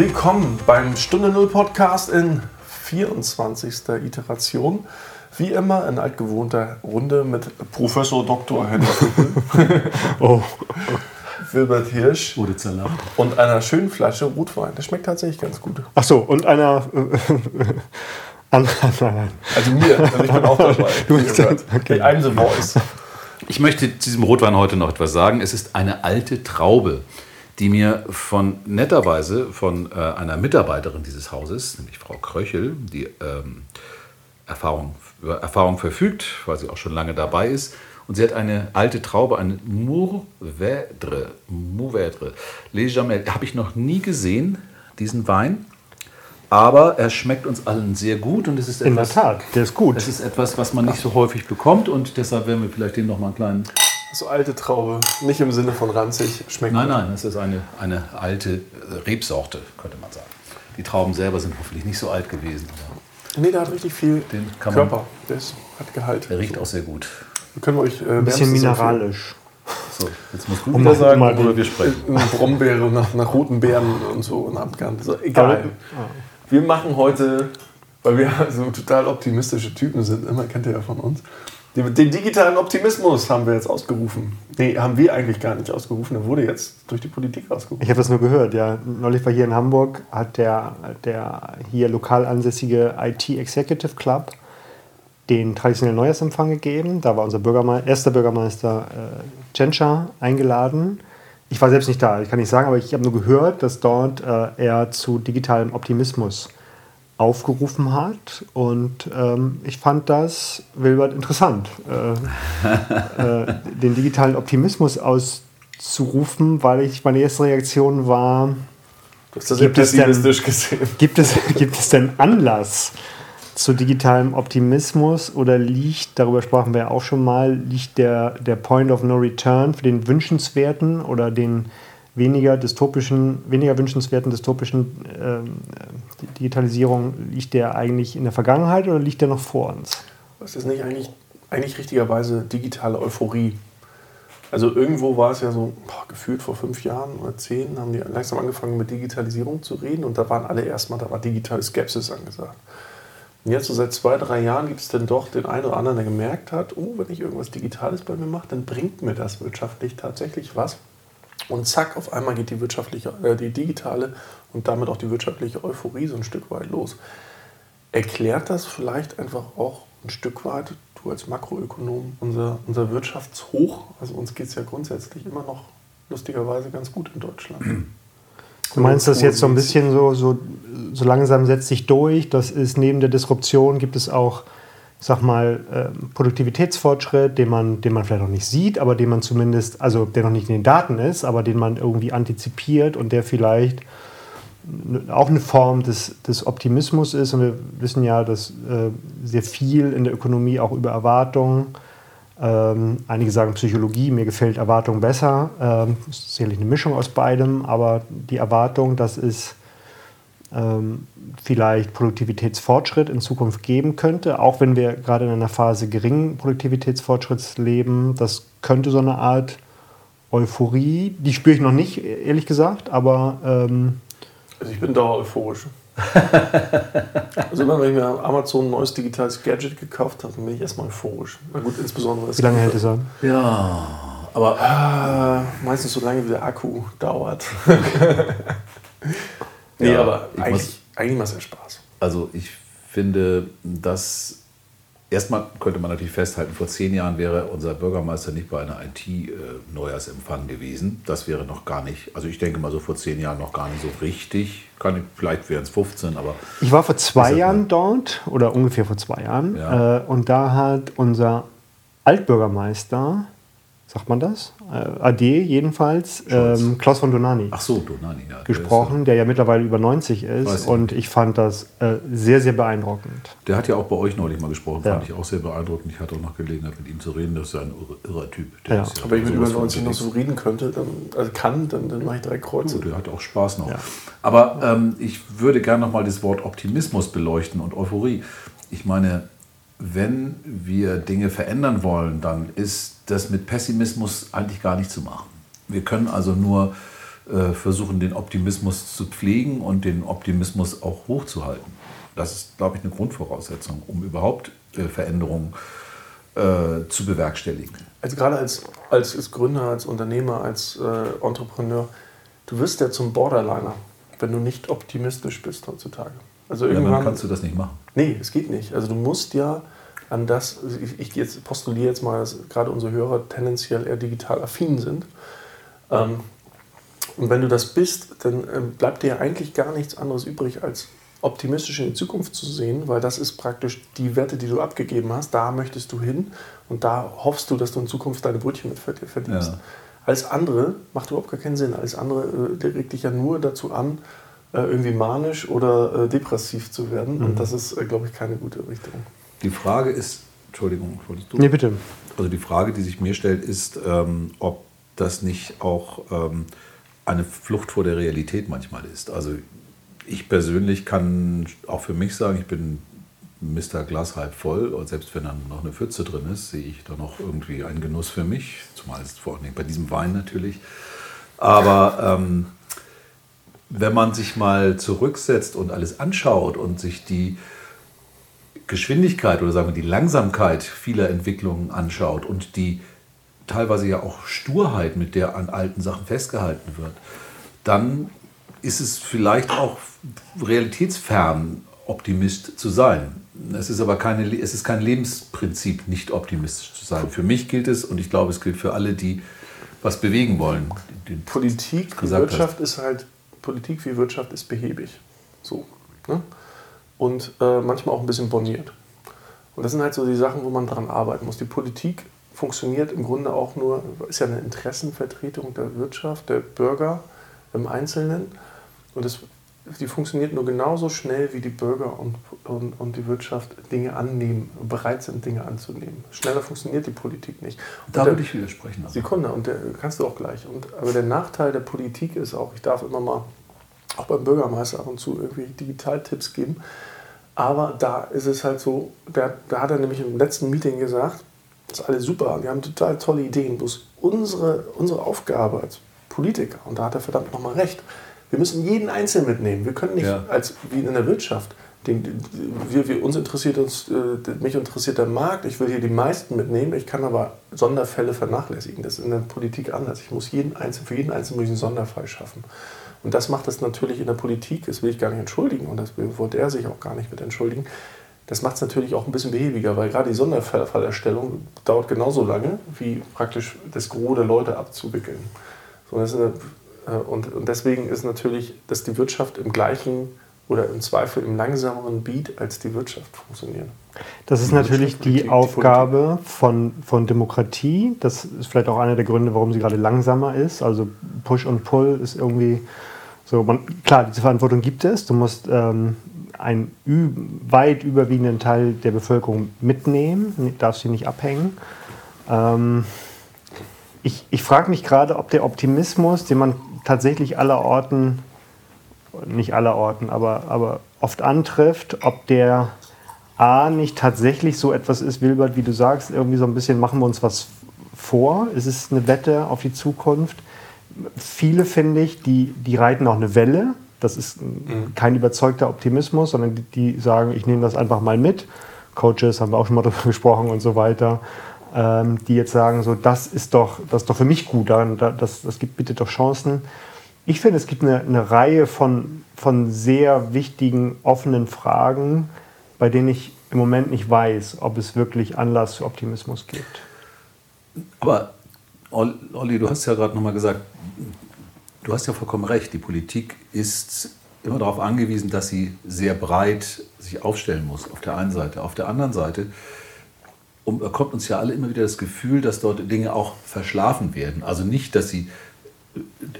willkommen beim Stunde Null Podcast in 24. Iteration. Wie immer in altgewohnter Runde mit Professor Dr. Henry Oh, Wilbert Hirsch Wurde zerlacht. und einer schönen Flasche Rotwein. Das schmeckt tatsächlich ganz gut. ach so, und einer. Äh, an, an, Also mir, also ich bin auch dabei. Du bist okay. I'm the voice. Ich möchte zu diesem Rotwein heute noch etwas sagen. Es ist eine alte Traube, die mir von netterweise von äh, einer Mitarbeiterin dieses Hauses, nämlich Frau Kröchel, die ähm, Erfahrung, über Erfahrung verfügt, weil sie auch schon lange dabei ist. Und sie hat eine alte Traube, eine Mourvèdre, Mourvèdre, Les Jamel. Habe ich noch nie gesehen, diesen Wein. Aber er schmeckt uns allen sehr gut und es ist in der etwas, Tat, der ist gut. es ist etwas, was man nicht so häufig bekommt und deshalb werden wir vielleicht den noch mal einen kleinen. So alte Traube. Nicht im Sinne von ranzig. Schmeckt Nein, gut. nein, es ist eine, eine alte äh, Rebsorte, könnte man sagen. Die Trauben selber sind hoffentlich nicht so alt gewesen. aber Nee, der hat richtig viel Den kann man- Körper. Der ist, hat Gehalt. Der riecht auch sehr gut. Wir können euch äh, ein bisschen mineralisch. So, jetzt Um wieder mal- sagen, mal worüber wir sprechen. Eine Brombeere nach, nach roten Beeren und so und Abgang. So, egal. Wir machen heute, weil wir so total optimistische Typen sind, immer kennt ihr ja von uns. Den, digitalen Optimismus haben wir jetzt ausgerufen. Nee, haben wir eigentlich gar nicht ausgerufen. Der wurde jetzt durch die Politik ausgerufen. Ich habe das nur gehört, ja. Neulich war hier in Hamburg, hat der, der hier lokal ansässige IT Executive Club den traditionellen Neujahrsempfang gegeben. Da war unser Bürgermeister, erster Bürgermeister äh, Tschentscher eingeladen. Ich war selbst nicht da, ich kann nicht sagen, aber ich habe nur gehört, dass dort äh, er zu digitalem Optimismus aufgerufen hat. Und ähm, ich fand das, Wilbert, interessant, äh, äh, den digitalen Optimismus auszurufen, weil ich meine erste Reaktion war, Du hast das Gibt es denn- gesehen. Gibt es, gibt es denn Anlass zu digitalem Optimismus oder liegt, darüber sprachen wir ja auch schon mal, liegt der, der Point of No Return für den wünschenswerten oder den weniger dystopischen, weniger wünschenswerten dystopischen ähm, Digitalisierung, liegt der eigentlich in der Vergangenheit oder liegt der noch vor uns? Was ist nicht eigentlich, eigentlich richtigerweise digitale Euphorie? Also irgendwo war es ja so, boah, gefühlt vor fünf Jahren oder zehn, haben die langsam angefangen mit Digitalisierung zu reden und da waren alle erstmal, da war digitale Skepsis angesagt. Und jetzt so seit zwei, drei Jahren gibt es dann doch den einen oder anderen, der gemerkt hat, oh, wenn ich irgendwas Digitales bei mir mache, dann bringt mir das wirtschaftlich tatsächlich was. Und zack, auf einmal geht die wirtschaftliche, äh, die digitale und damit auch die wirtschaftliche Euphorie so ein Stück weit los. Erklärt das vielleicht einfach auch ein Stück weit, du als Makroökonom, unser, unser Wirtschaftshoch? Also uns geht es ja grundsätzlich immer noch lustigerweise ganz gut in Deutschland. Du meinst das jetzt so ein bisschen so, so, so langsam setzt sich durch? Das ist neben der Disruption gibt es auch, sag mal, ähm, Produktivitätsfortschritt, den man, den man vielleicht noch nicht sieht, aber den man zumindest, also der noch nicht in den Daten ist, aber den man irgendwie antizipiert und der vielleicht auch eine Form des, des Optimismus ist. Und wir wissen ja, dass äh, sehr viel in der Ökonomie auch über Erwartungen ähm, einige sagen Psychologie, mir gefällt Erwartung besser. Ähm, ist sicherlich eine Mischung aus beidem, aber die Erwartung, es ähm, vielleicht Produktivitätsfortschritt in Zukunft geben könnte, auch wenn wir gerade in einer Phase geringen Produktivitätsfortschritts leben, das könnte so eine Art Euphorie, die spüre ich noch nicht, ehrlich gesagt, aber ähm, Also ich bin dauer euphorisch. also immer wenn ich mir am Amazon ein neues digitales Gadget gekauft habe, dann bin ich erstmal euphorisch. Na gut, insbesondere wie lange hält es an? Ja, aber Ah, meistens so lange wie der Akku dauert. nee, Ja, aber ich eigentlich, eigentlich macht es ja Spaß. also ich finde, dass erstmal könnte man natürlich festhalten, vor zehn Jahren wäre unser Bürgermeister nicht bei einer IT-Neujahrsempfang gewesen. Das wäre noch gar nicht, also ich denke mal so vor zehn Jahren noch gar nicht so richtig. Kann, ich- vielleicht wären es 15, aber Ich war vor zwei Jahren mal- dort oder ungefähr vor zwei Jahren Ja. äh, und da hat unser Altbürgermeister, sagt man das? Äh, AD jedenfalls, ähm, Klaus von Donani ach so, Donani, ja. der gesprochen, der ja mittlerweile über 90 Weiß ist und ich fand das äh, sehr, sehr beeindruckend. Der hat ja auch bei euch neulich mal gesprochen, Ja. fand ich auch sehr beeindruckend. Ich hatte auch noch Gelegenheit mit ihm zu reden, das ist ja ein irre- irrer Typ. Der Ja. ist Aber wenn ich mit über sowas von 90 noch so reden könnte, dann, also kann, dann, dann mache ich drei Kreuze. So, der hat auch Spaß noch. Ja. Aber ähm, ich würde gerne noch mal das Wort Optimismus beleuchten und Euphorie. Ich meine, wenn wir Dinge verändern wollen, dann ist das mit Pessimismus eigentlich gar nicht zu machen. Wir können also nur äh, versuchen, den Optimismus zu pflegen und den Optimismus auch hochzuhalten. Das ist, glaube ich, eine Grundvoraussetzung, um überhaupt äh, Veränderungen äh, zu bewerkstelligen. Also gerade als, als Gründer, als Unternehmer, als äh, Entrepreneur, du wirst ja zum Borderliner, wenn du nicht optimistisch bist heutzutage. Also irgendwann ja, kannst du das nicht machen. Nee, es geht nicht. Also du musst ja an das, ich, ich jetzt postuliere jetzt mal, dass gerade unsere Hörer tendenziell eher digital affin sind. Ähm, und wenn du das bist, dann ähm, bleibt dir ja eigentlich gar nichts anderes übrig, als optimistisch in die Zukunft zu sehen, weil das ist praktisch die Wette, die du abgegeben hast. Da möchtest du hin und da hoffst du, dass du in Zukunft deine Brötchen mit verdienst. Ja. Alles andere macht überhaupt gar keinen Sinn. Alles andere äh, regt dich ja nur dazu an, irgendwie manisch oder äh, depressiv zu werden. Mhm. Und das ist, äh, glaube ich, keine gute Richtung. Die Frage ist, Entschuldigung, wolltest du? Nee, bitte. Also die Frage, die sich mir stellt, ist, ähm, ob das nicht auch ähm, eine Flucht vor der Realität manchmal ist. Also ich persönlich kann auch für mich sagen, ich bin Mr. Glas halb voll und selbst wenn dann noch eine Pfütze drin ist, sehe ich da noch irgendwie einen Genuss für mich, zumal es vor allem bei diesem Wein natürlich. Aber ähm, wenn man sich mal zurücksetzt und alles anschaut und sich die Geschwindigkeit oder sagen wir die Langsamkeit vieler Entwicklungen anschaut und die teilweise ja auch Sturheit, mit der an alten Sachen festgehalten wird, dann ist es vielleicht auch realitätsfern, Optimist zu sein. Es ist aber keine, es ist kein Lebensprinzip, nicht optimistisch zu sein. Für mich gilt es, und ich glaube, es gilt für alle, die was bewegen wollen. Politik Wirtschaft hast. ist halt, Politik wie Wirtschaft ist behäbig. So. Ne? Und äh, manchmal auch ein bisschen borniert. Und das sind halt so die Sachen, wo man dran arbeiten muss. Die Politik funktioniert im Grunde auch nur, ist ja eine Interessenvertretung der Wirtschaft, der Bürger im Einzelnen. Und das, die funktioniert nur genauso schnell, wie die Bürger und, und, und die Wirtschaft Dinge annehmen, bereit sind, Dinge anzunehmen. Schneller funktioniert die Politik nicht. Und da würde ich widersprechen. Also. Sekunde, und der, kannst du auch gleich. Und, aber der Nachteil der Politik ist auch, ich darf immer mal auch beim Bürgermeister ab und zu irgendwie Digitaltipps geben. Aber da ist es halt so, der, da hat er nämlich im letzten Meeting gesagt, das ist alles super, wir haben total tolle Ideen, bloß unsere, unsere Aufgabe als Politiker, und da hat er verdammt nochmal recht, wir müssen jeden Einzelnen mitnehmen. Wir können nicht, ja. als wie in der Wirtschaft, den, wir, wir, uns interessiert uns, äh, mich interessiert der Markt, ich will hier die meisten mitnehmen, ich kann aber Sonderfälle vernachlässigen. Das ist in der Politik anders. Ich muss jeden Einzelnen, für jeden Einzelnen muss ich einen Sonderfall schaffen. Und das macht es natürlich in der Politik, das will ich gar nicht entschuldigen und das wollte er sich auch gar nicht mit entschuldigen, das macht es natürlich auch ein bisschen behäbiger, weil gerade die Sonderfallerstellung dauert genauso lange, wie praktisch das Gros der Leute abzuwickeln. So, eine, äh, und, und deswegen ist natürlich, dass die Wirtschaft im gleichen oder im Zweifel im langsameren Beat als die Wirtschaft funktioniert. Das ist die natürlich die, die Aufgabe von, von Demokratie. Das ist vielleicht auch einer der Gründe, warum sie gerade langsamer ist. Also Push und Pull ist irgendwie so. Man, klar, diese Verantwortung gibt es. Du musst ähm, einen weit überwiegenden Teil der Bevölkerung mitnehmen, darfst sie nicht abhängen. Ähm, ich ich frage mich gerade, ob der Optimismus, den man tatsächlich aller Orten, nicht aller Orten, aber, aber oft antrifft, ob der A nicht tatsächlich so etwas ist, Wilbert, wie du sagst, irgendwie so ein bisschen machen wir uns was vor. Es ist eine Wette auf die Zukunft. Viele, finde ich, die, die reiten auch eine Welle das ist mhm. kein überzeugter Optimismus, sondern die, die, sagen, ich nehme das einfach mal mit. Coaches haben wir auch schon mal darüber gesprochen und so weiter, ähm, die jetzt sagen, so das ist doch, das ist doch für mich gut, das, das gibt bitte doch Chancen. Ich finde, es gibt eine, eine Reihe von, von sehr wichtigen, offenen Fragen, bei denen ich im Moment nicht weiß, ob es wirklich Anlass für Optimismus gibt. Aber Olli, du hast ja gerade nochmal gesagt, Du hast ja vollkommen recht. Die Politik ist immer darauf angewiesen, dass sie sehr breit sich aufstellen muss, auf der einen Seite. Auf der anderen Seite kommt uns ja alle immer wieder das Gefühl, dass dort Dinge auch verschlafen werden. Also nicht, dass sie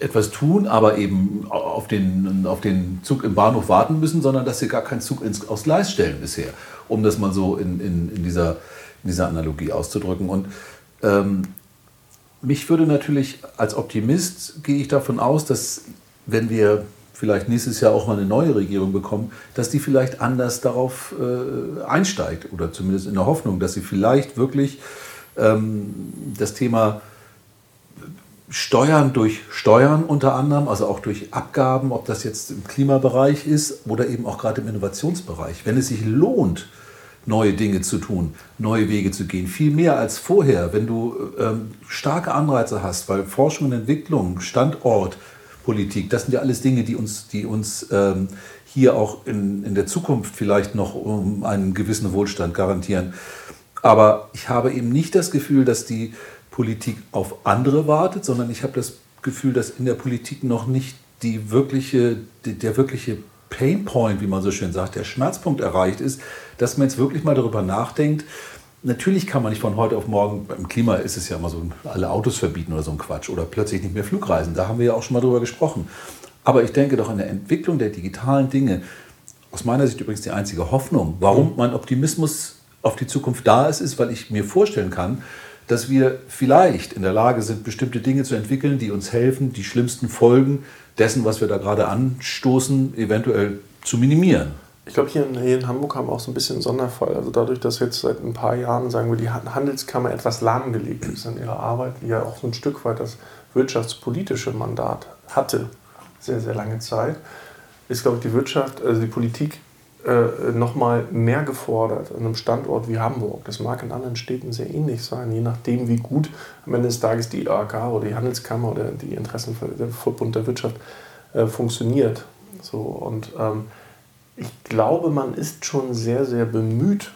etwas tun, aber eben auf den, auf den Zug im Bahnhof warten müssen, sondern dass sie gar keinen Zug ins, aufs Gleis stellen bisher, um das mal so in, in, in, dieser, in dieser Analogie auszudrücken. Und ähm, mich würde natürlich als Optimist gehe ich davon aus, dass wenn wir vielleicht nächstes Jahr auch mal eine neue Regierung bekommen, dass die vielleicht anders darauf äh, einsteigt oder zumindest in der Hoffnung, dass sie vielleicht wirklich ähm, das Thema Steuern durch Steuern unter anderem, also auch durch Abgaben, ob das jetzt im Klimabereich ist oder eben auch gerade im Innovationsbereich. Wenn es sich lohnt, neue Dinge zu tun, neue Wege zu gehen, viel mehr als vorher, wenn du ähm, starke Anreize hast, weil Forschung und Entwicklung, Standort, Politik, das sind ja alles Dinge, die uns, die uns ähm, hier auch in, in der Zukunft vielleicht noch um einen gewissen Wohlstand garantieren. Aber ich habe eben nicht das Gefühl, dass die Politik auf andere wartet, sondern ich habe das Gefühl, dass in der Politik noch nicht die wirkliche, der wirkliche Painpoint, wie man so schön sagt, der Schmerzpunkt erreicht ist, dass man jetzt wirklich mal darüber nachdenkt. Natürlich kann man nicht von heute auf morgen, beim Klima ist es ja immer so, alle Autos verbieten oder so ein Quatsch oder plötzlich nicht mehr Flugreisen. Da haben wir ja auch schon mal drüber gesprochen. Aber ich denke doch in der Entwicklung der digitalen Dinge, aus meiner Sicht übrigens die einzige Hoffnung, warum mein Optimismus auf die Zukunft da ist, ist, weil ich mir vorstellen kann, dass wir vielleicht in der Lage sind, bestimmte Dinge zu entwickeln, die uns helfen, die schlimmsten Folgen dessen, was wir da gerade anstoßen, eventuell zu minimieren. Ich glaube, hier, hier, in Hamburg haben wir auch so ein bisschen einen Sonderfall. Also dadurch, dass jetzt seit ein paar Jahren, sagen wir, die Handelskammer etwas lahmgelegt ist in ihrer Arbeit, die ja auch so ein Stück weit das wirtschaftspolitische Mandat hatte, sehr, sehr lange Zeit, ist, glaube ich, die Wirtschaft, also die Politik äh, nochmal mehr gefordert an einem Standort wie Hamburg. Das mag in anderen Städten sehr ähnlich sein, je nachdem, wie gut am Ende des Tages die IAK oder die Handelskammer oder die Interessenverbund der Wirtschaft äh, funktioniert. So, und ähm, ich glaube, man ist schon sehr, sehr bemüht,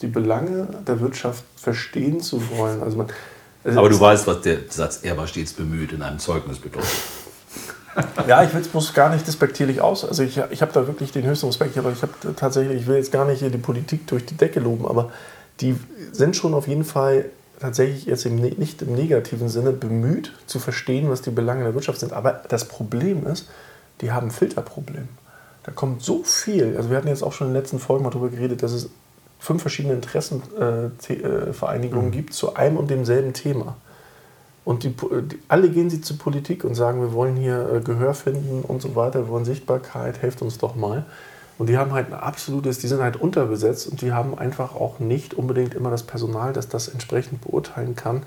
die Belange der Wirtschaft verstehen zu wollen. Also man, also Aber du weißt, was der Satz, er war stets bemüht in einem Zeugnis bedeutet ja, ich will es bloß gar nicht despektierlich aus. Also ich, ich habe da wirklich den höchsten Respekt. Aber ich habe tatsächlich, ich will jetzt gar nicht hier die Politik durch die Decke loben, aber die sind schon auf jeden Fall tatsächlich jetzt im, ne-, nicht im negativen Sinne bemüht zu verstehen, was die Belange der Wirtschaft sind. Aber das Problem ist, die haben Filterproblem. Da kommt so viel. Also wir hatten jetzt auch schon in den letzten Folgen mal darüber geredet, dass es fünf verschiedene Interessenvereinigungen äh, mhm. gibt zu einem und demselben Thema. Und die, die, alle gehen sie zur Politik und sagen, wir wollen hier äh, Gehör finden und so weiter, wir wollen Sichtbarkeit, helft uns doch mal. Und die haben halt ein absolutes, die sind halt unterbesetzt und die haben einfach auch nicht unbedingt immer das Personal, das das entsprechend beurteilen kann,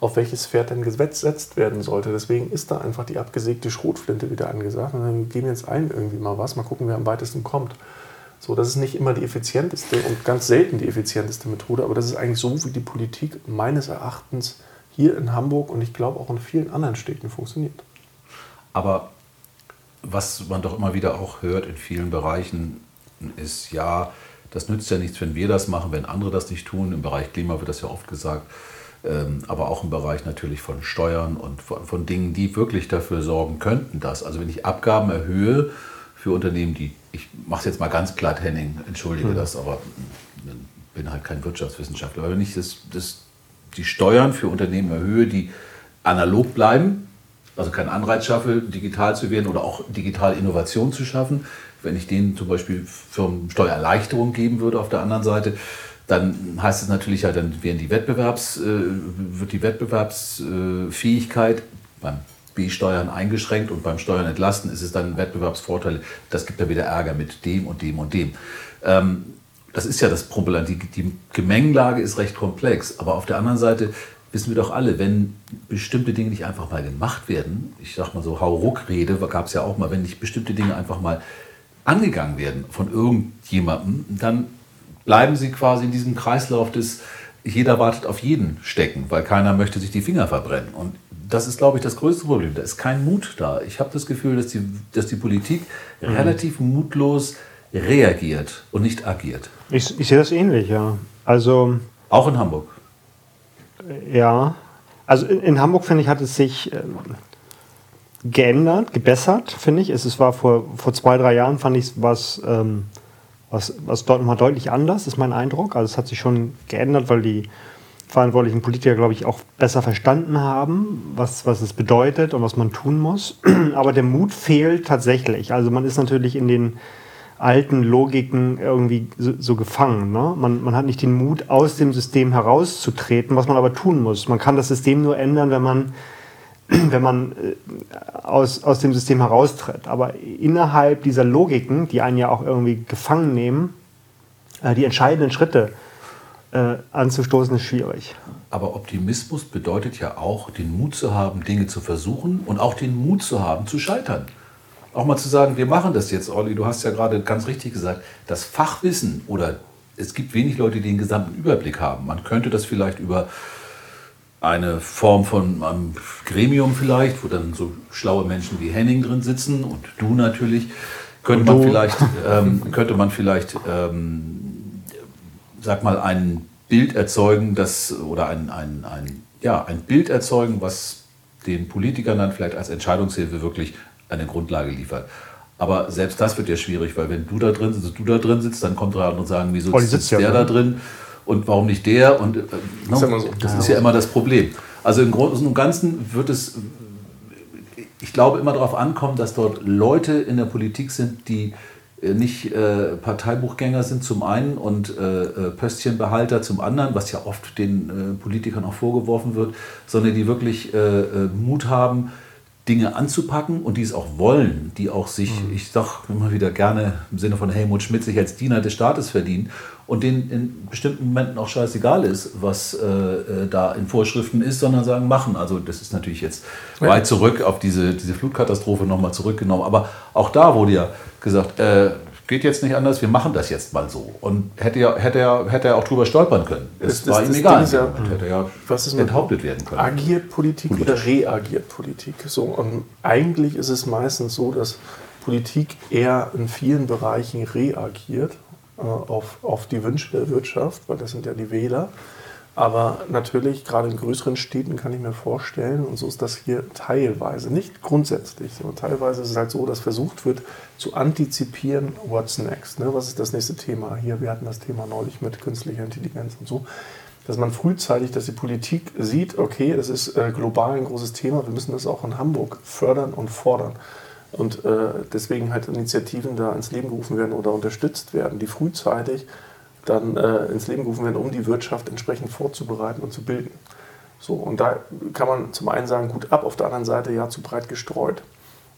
auf welches Pferd denn gesetzt werden sollte. Deswegen ist da einfach die abgesägte Schrotflinte wieder angesagt. Und dann geben jetzt allen irgendwie mal was, mal gucken, wer am weitesten kommt. So, das ist nicht immer die effizienteste und ganz selten die effizienteste Methode, aber das ist eigentlich so, wie die Politik meines Erachtens hier in Hamburg und ich glaube auch in vielen anderen Städten funktioniert. Aber was man doch immer wieder auch hört in vielen Bereichen ist, ja, das nützt ja nichts, wenn wir das machen, wenn andere das nicht tun. Im Bereich Klima wird das ja oft gesagt, aber auch im Bereich natürlich von Steuern und von, von Dingen, die wirklich dafür sorgen könnten, dass, also wenn ich Abgaben erhöhe für Unternehmen, die, ich mache es jetzt mal ganz platt, Henning, entschuldige mhm. das, aber bin halt kein Wirtschaftswissenschaftler, aber wenn ich das, das die Steuern für Unternehmen erhöhe, die analog bleiben, also keinen Anreiz schaffe, digital zu werden oder auch digital Innovation zu schaffen. Wenn ich denen zum Beispiel Firmen Steuererleichterung geben würde auf der anderen Seite, dann heißt es natürlich ja, dann werden die Wettbewerbs, äh, wird die Wettbewerbsfähigkeit beim B-Steuern eingeschränkt und beim Steuern entlasten ist es dann ein Wettbewerbsvorteil. Das gibt ja wieder Ärger mit dem und dem und dem. Ähm, das ist ja das Problem. Die, die Gemengelage ist recht komplex. Aber auf der anderen Seite wissen wir doch alle, wenn bestimmte Dinge nicht einfach mal gemacht werden, ich sag mal so Hauruck-Rede, gab es ja auch mal, wenn nicht bestimmte Dinge einfach mal angegangen werden von irgendjemandem, dann bleiben sie quasi in diesem Kreislauf des jeder wartet auf jeden stecken, weil keiner möchte sich die Finger verbrennen. Und das ist, glaube ich, das größte Problem. Da ist kein Mut da. Ich habe das Gefühl, dass die, dass die Politik mhm. relativ mutlos reagiert und nicht agiert. Ich, ich sehe das ähnlich, ja. Also, Auch in Hamburg? Ja. Also in, in Hamburg, finde ich, hat es sich ähm, geändert, gebessert, finde ich. Es, es war vor, vor zwei, drei Jahren, fand ich was, ähm, was, was dort nochmal deutlich anders, ist mein Eindruck. Also es hat sich schon geändert, weil die verantwortlichen Politiker, glaube ich, auch besser verstanden haben, was, was es bedeutet und was man tun muss. Aber der Mut fehlt tatsächlich. Also man ist natürlich in den alten Logiken irgendwie so, so gefangen. Ne? Man, man hat nicht den Mut, aus dem System herauszutreten, was man aber tun muss. Man kann das System nur ändern, wenn man, wenn man äh, aus, aus dem System heraustritt. Aber innerhalb dieser Logiken, die einen ja auch irgendwie gefangen nehmen, äh, die entscheidenden Schritte äh, anzustoßen, ist schwierig. Aber Optimismus bedeutet ja auch, den Mut zu haben, Dinge zu versuchen und auch den Mut zu haben, zu scheitern. Auch mal zu sagen, wir machen das jetzt, Olli, du hast ja gerade ganz richtig gesagt, das Fachwissen oder es gibt wenig Leute, die den gesamten Überblick haben. Man könnte das vielleicht über eine Form von einem Gremium vielleicht, wo dann so schlaue Menschen wie Henning drin sitzen und du natürlich, könnte man vielleicht, ähm, könnte man vielleicht ähm, sag mal, ein Bild erzeugen, das, oder ein, ein, ein, ja, ein Bild erzeugen, was den Politikern dann vielleicht als Entscheidungshilfe wirklich eine Grundlage liefert. Aber selbst das wird ja schwierig, weil wenn du da drin sitzt, du da drin sitzt, dann kommt dran und sagen, wieso Oh, sitzt sitzt ja der drin. da drin und warum nicht der? Und äh, no, immer so. das ist ja immer das Problem. Also im Großen und Ganzen wird es, ich glaube, immer darauf ankommen, dass dort Leute in der Politik sind, die äh, nicht äh, Parteibuchgänger sind zum einen und äh, äh, Pöstchenbehalter zum anderen, was ja oft den äh, Politikern auch vorgeworfen wird, sondern die wirklich äh, Mut haben, Dinge anzupacken und die es auch wollen, die auch sich, ich sag immer wieder gerne im Sinne von Helmut Schmidt, sich als Diener des Staates verdienen und denen in bestimmten Momenten auch scheißegal ist, was äh, äh, da in Vorschriften ist, sondern sagen, machen. Also das ist natürlich jetzt weit zurück auf diese, diese Flutkatastrophe nochmal zurückgenommen. Aber auch da wurde ja gesagt, äh, geht jetzt nicht anders, wir machen das jetzt mal so. Und hätte ja, hätte er, hätte er auch drüber stolpern können. Es Das- war das- ihm das egal. Ja- hätte er ja Was ist enthauptet werden können. Agiert Politik oder reagiert Politik? So, und eigentlich ist es meistens so, dass Politik eher in vielen Bereichen reagiert auf, auf die Wünsche der Wirtschaft, weil das sind ja die Wähler. Aber natürlich, gerade in größeren Städten kann ich mir vorstellen, und so ist das hier teilweise, nicht grundsätzlich, sondern teilweise ist es halt so, dass versucht wird zu antizipieren, what's next, ne? was ist das nächste Thema. Hier, wir hatten das Thema neulich mit künstlicher Intelligenz und so dass man frühzeitig, dass die Politik sieht, okay, das ist äh, global ein großes Thema, wir müssen das auch in Hamburg fördern und fordern. Und äh, deswegen halt Initiativen da ins Leben gerufen werden oder unterstützt werden, die frühzeitig dann äh, ins Leben gerufen werden, um die Wirtschaft entsprechend vorzubereiten und zu bilden. So, und da kann man zum einen sagen, gut ab, auf der anderen Seite ja zu breit gestreut.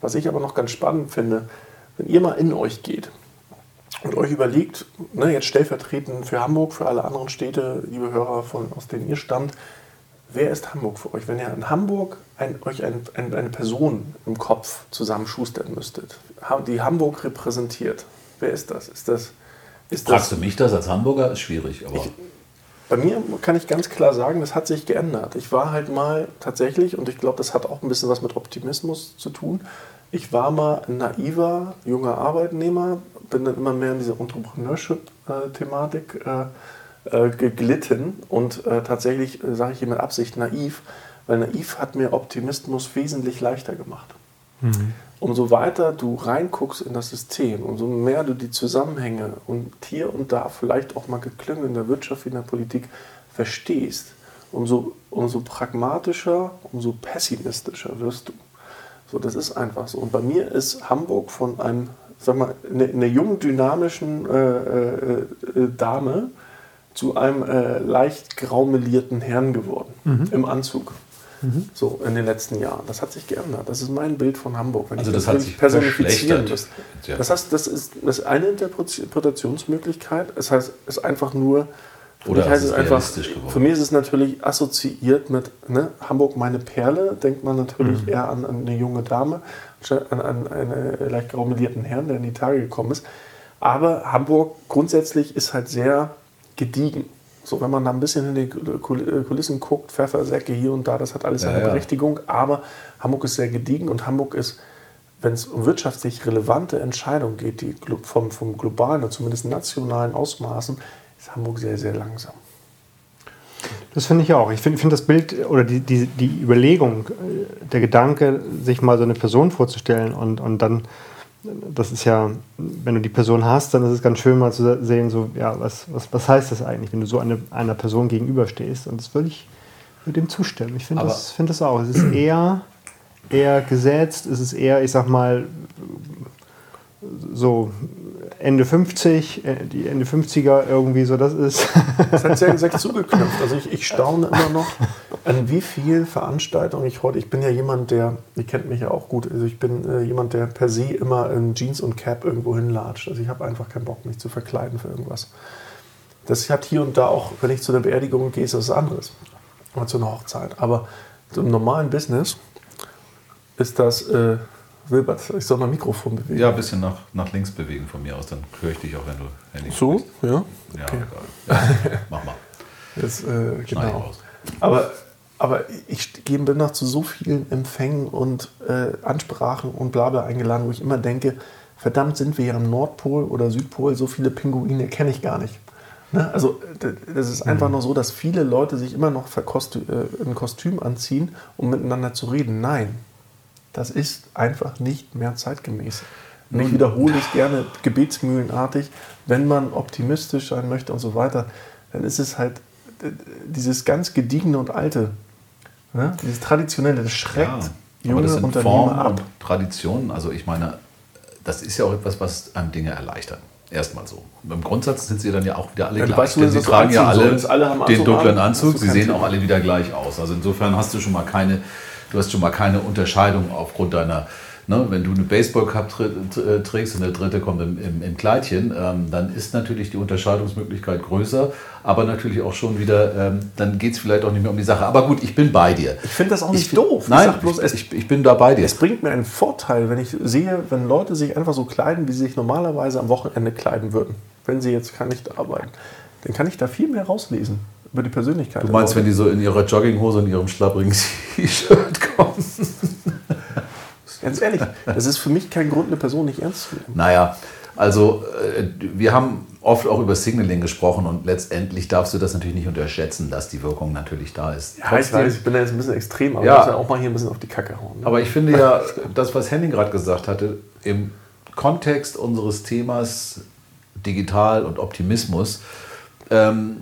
Was ich aber noch ganz spannend finde, wenn ihr mal in euch geht und euch überlegt, ne, jetzt stellvertretend für Hamburg, für alle anderen Städte, liebe Hörer, von, aus denen ihr stammt, wer ist Hamburg für euch? Wenn ihr in Hamburg ein, euch ein, ein, eine Person im Kopf zusammenschustern müsstet, die Hamburg repräsentiert, wer ist das? Ist das, ist Fragst das du mich das als Hamburger? Ist schwierig, aber bei mir kann ich ganz klar sagen, das hat sich geändert. Ich war halt mal tatsächlich, und ich glaube, das hat auch ein bisschen was mit Optimismus zu tun, ich war mal ein naiver junger Arbeitnehmer, bin dann immer mehr in diese Entrepreneurship-Thematik äh, geglitten und äh, tatsächlich äh, sage ich hier mit Absicht naiv, weil naiv hat mir Optimismus wesentlich leichter gemacht. Umso weiter du reinguckst in das System, umso mehr du die Zusammenhänge und hier und da vielleicht auch mal geklüngel in der Wirtschaft in der Politik verstehst, umso, umso pragmatischer, umso pessimistischer wirst du. So, das ist einfach so. Und bei mir ist Hamburg von einem, sag mal, einer eine jungen, dynamischen äh, äh, äh, Dame zu einem äh, leicht graumelierten Herrn geworden im Anzug. So in den letzten Jahren. Das hat sich geändert. Das ist mein Bild von Hamburg. Wenn Also ich das hat wirklich sich personifizieren müsste. Ja. Das heißt, das ist, das ist eine Interpretationsmöglichkeit. Das heißt, es ist einfach nur. Für Oder mich heißt es einfach. realistisch geworden. Für mich ist es natürlich assoziiert mit ne, Hamburg meine Perle. Denkt man natürlich Mhm. eher an, an eine junge Dame, an, an einen leicht graumelierten Herrn, der in die Tage gekommen ist. Aber Hamburg grundsätzlich ist halt sehr gediegen. So, wenn man da ein bisschen in die Kul- Kulissen guckt, Pfeffersäcke hier und da, das hat alles seine ja. Berechtigung. Aber Hamburg ist sehr gediegen und Hamburg ist, wenn es um wirtschaftlich relevante Entscheidungen geht, die vom, vom globalen oder zumindest nationalen Ausmaßen, ist Hamburg sehr, sehr langsam. Das finde ich auch. Ich finde find das Bild oder die, die, die Überlegung, äh, der Gedanke, sich mal so eine Person vorzustellen und, und dann, das ist ja, wenn du die Person hast, dann ist es ganz schön mal zu sehen, so, ja, was, was, was heißt das eigentlich, wenn du so eine, einer Person gegenüberstehst? Und das würde ich würde dem zustimmen. Ich finde das, find das auch. Es ist eher, eher gesetzt, es ist eher, ich sag mal, so Ende 50, äh, die Ende 50er irgendwie so, das ist. Das hat sehr gesagt zugeknüpft. Also ich, ich staune immer noch, an wie vielen Veranstaltungen ich heute, ich bin ja jemand, der, ihr kennt mich ja auch gut, also ich bin äh, jemand, der per se immer in Jeans und Cap irgendwo hinlatscht. Also ich habe einfach keinen Bock, mich zu verkleiden für irgendwas. Das hat hier und da auch, wenn ich zu einer Beerdigung gehe, ist das anderes. Oder zu einer Hochzeit. Aber im normalen Business ist das, äh, Wilbert, ich soll mal Mikrofon bewegen. Ja, ein bisschen nach, nach links bewegen von mir aus, dann höre ich dich auch, wenn du Handy So, ja. Ja, Okay. egal. Mach mal. Das, äh, genau. raus. Aber, aber ich gehe- bin noch zu so vielen Empfängen und äh, Ansprachen und Blabla eingeladen, wo ich immer denke, verdammt, sind wir hier am Nordpol oder Südpol, so viele Pinguine kenne ich gar nicht. Ne? Also das ist einfach nur so, dass viele Leute sich immer noch äh, ein Kostüm anziehen, um miteinander zu reden. Nein, das ist einfach nicht mehr zeitgemäß. Und ich wiederhole es gerne gebetsmühlenartig, wenn man optimistisch sein möchte und so weiter, dann ist es halt äh, dieses ganz gediegene und alte, ne? dieses traditionelle, das schreckt aber junge das Unternehmer Formen ab. und Traditionen. Also ich meine, das ist ja auch etwas, was einem Dinge erleichtert. Erstmal so. Im Grundsatz sind sie dann ja auch wieder alle Ja, gleich. weißt, du, denn sie tragen ja alle. Alle den dunklen an. Anzug. Sie sehen auch alle wieder gleich aus. Also insofern hast du schon mal keine, du hast schon mal keine Unterscheidung aufgrund deiner, ne, wenn du eine Baseball-Cup tr- tr- trägst und der dritte kommt im, im, im Kleidchen, ähm, dann ist natürlich die Unterscheidungsmöglichkeit größer, aber natürlich auch schon wieder, ähm, dann geht es vielleicht auch nicht mehr um die Sache. Aber gut, ich bin bei dir. Ich finde das auch nicht Ich- doof. Ich Nein, bloß, es- ich, ich bin da bei dir. Es bringt mir einen Vorteil, wenn ich sehe, wenn Leute sich einfach so kleiden, wie sie sich normalerweise am Wochenende kleiden würden, wenn sie jetzt gar nicht arbeiten. Dann kann ich da viel mehr rauslesen über die Persönlichkeit. Du meinst, wenn die so in ihrer Jogginghose und ihrem schlapprigen T-Shirt kommen? Ganz ehrlich, das ist für mich kein Grund, eine Person nicht ernst zu nehmen. Naja, also äh, wir haben oft auch über Signaling gesprochen und letztendlich darfst du das natürlich nicht unterschätzen, dass die Wirkung natürlich da ist. Ja, ich weiß, ich bin da jetzt ein bisschen extrem, aber Ja. ich muss ja auch mal hier ein bisschen auf die Kacke hauen. Ne? Aber ich finde ja, das, was Henning gerade gesagt hatte, im Kontext unseres Themas Digital und Optimismus, ähm,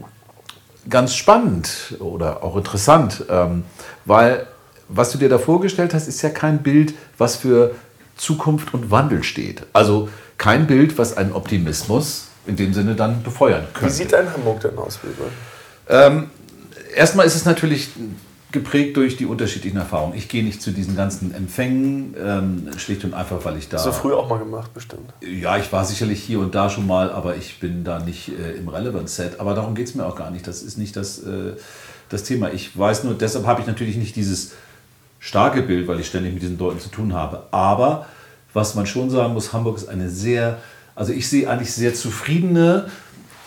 ganz spannend oder auch interessant, ähm, weil was du dir da vorgestellt hast, ist ja kein Bild, was für Zukunft und Wandel steht. Also kein Bild, was einen Optimismus in dem Sinne dann befeuern Wie könnte. sieht dein Hamburg denn aus, Wilbur? Ähm, erstmal ist es natürlich geprägt durch die unterschiedlichen Erfahrungen. Ich gehe nicht zu diesen ganzen Empfängen, ähm, schlicht und einfach, weil ich da. Hast du früher auch mal gemacht, bestimmt. Ja, ich war sicherlich hier und da schon mal, aber ich bin da nicht äh, im Relevance-Set. Aber darum geht es mir auch gar nicht. Das ist nicht das, äh, das Thema. Ich weiß nur, deshalb habe ich natürlich nicht dieses starke Bild, weil ich ständig mit diesen Leuten zu tun habe. Aber was man schon sagen muss, Hamburg ist eine sehr, also ich sehe eigentlich sehr zufriedene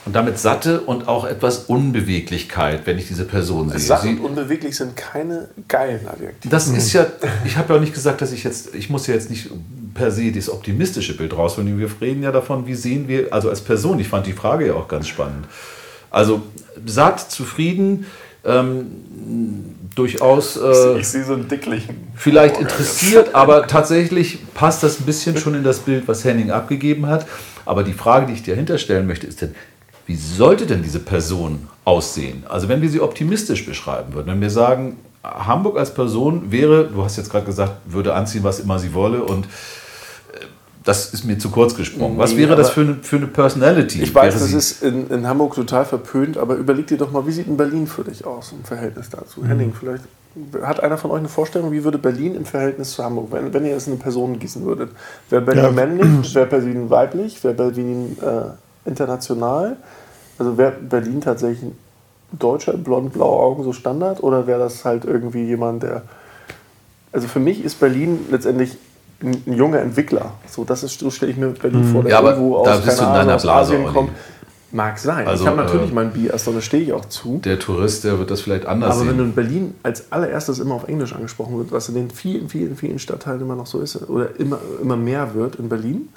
und damit satte und auch etwas Unbeweglichkeit, wenn ich diese Person sehe. Satt und unbeweglich sind keine geilen Adjektive. das ist ja, ich habe ja auch nicht gesagt, dass ich jetzt, ich muss ja jetzt nicht per se das optimistische Bild rausholen. Wir reden ja davon, wie sehen wir, also als Person, ich fand die Frage ja auch ganz spannend. Also satt, zufrieden, ähm, durchaus äh, ich sehe so einen dicklichen. vielleicht Hamburger interessiert, aber tatsächlich passt das ein bisschen schon in das Bild, was Henning abgegeben hat. Aber die Frage, die ich dir hinterstellen möchte, ist denn, wie sollte denn diese Person aussehen? Also wenn wir sie optimistisch beschreiben würden, wenn wir sagen, Hamburg als Person wäre, du hast jetzt gerade gesagt, würde anziehen, was immer sie wolle und äh, das ist mir zu kurz gesprungen. Was Nee, wäre das für eine, für eine Personality? Ich weiß, das ist in, in Hamburg total verpönt, aber überleg dir doch mal, wie sieht in Berlin für dich aus im Verhältnis dazu? Mhm. Henning, vielleicht hat einer von euch eine Vorstellung, wie würde Berlin im Verhältnis zu Hamburg, wenn, wenn ihr jetzt eine Person gießen würdet? Wäre Berlin Ja. männlich, wäre Berlin weiblich, wäre Berlin äh, international? Also wäre Berlin tatsächlich ein Deutscher, blond, blaue Augen, so Standard? Oder wäre das halt irgendwie jemand, der. Also für mich ist Berlin letztendlich ein, ein junger Entwickler. So, das ist, so stelle ich mir Berlin vor, der Ja, irgendwo aus, bist Ahnung, aus Blase, Asien kommt. Mag sein. Also, ich habe natürlich äh, mein Bias, da stehe ich auch zu. der Tourist, der wird das vielleicht anders Aber wenn du sehen. in Berlin als allererstes immer auf Englisch angesprochen wird, was in den vielen, vielen, vielen Stadtteilen immer noch so ist, oder immer, immer mehr wird in Berlin,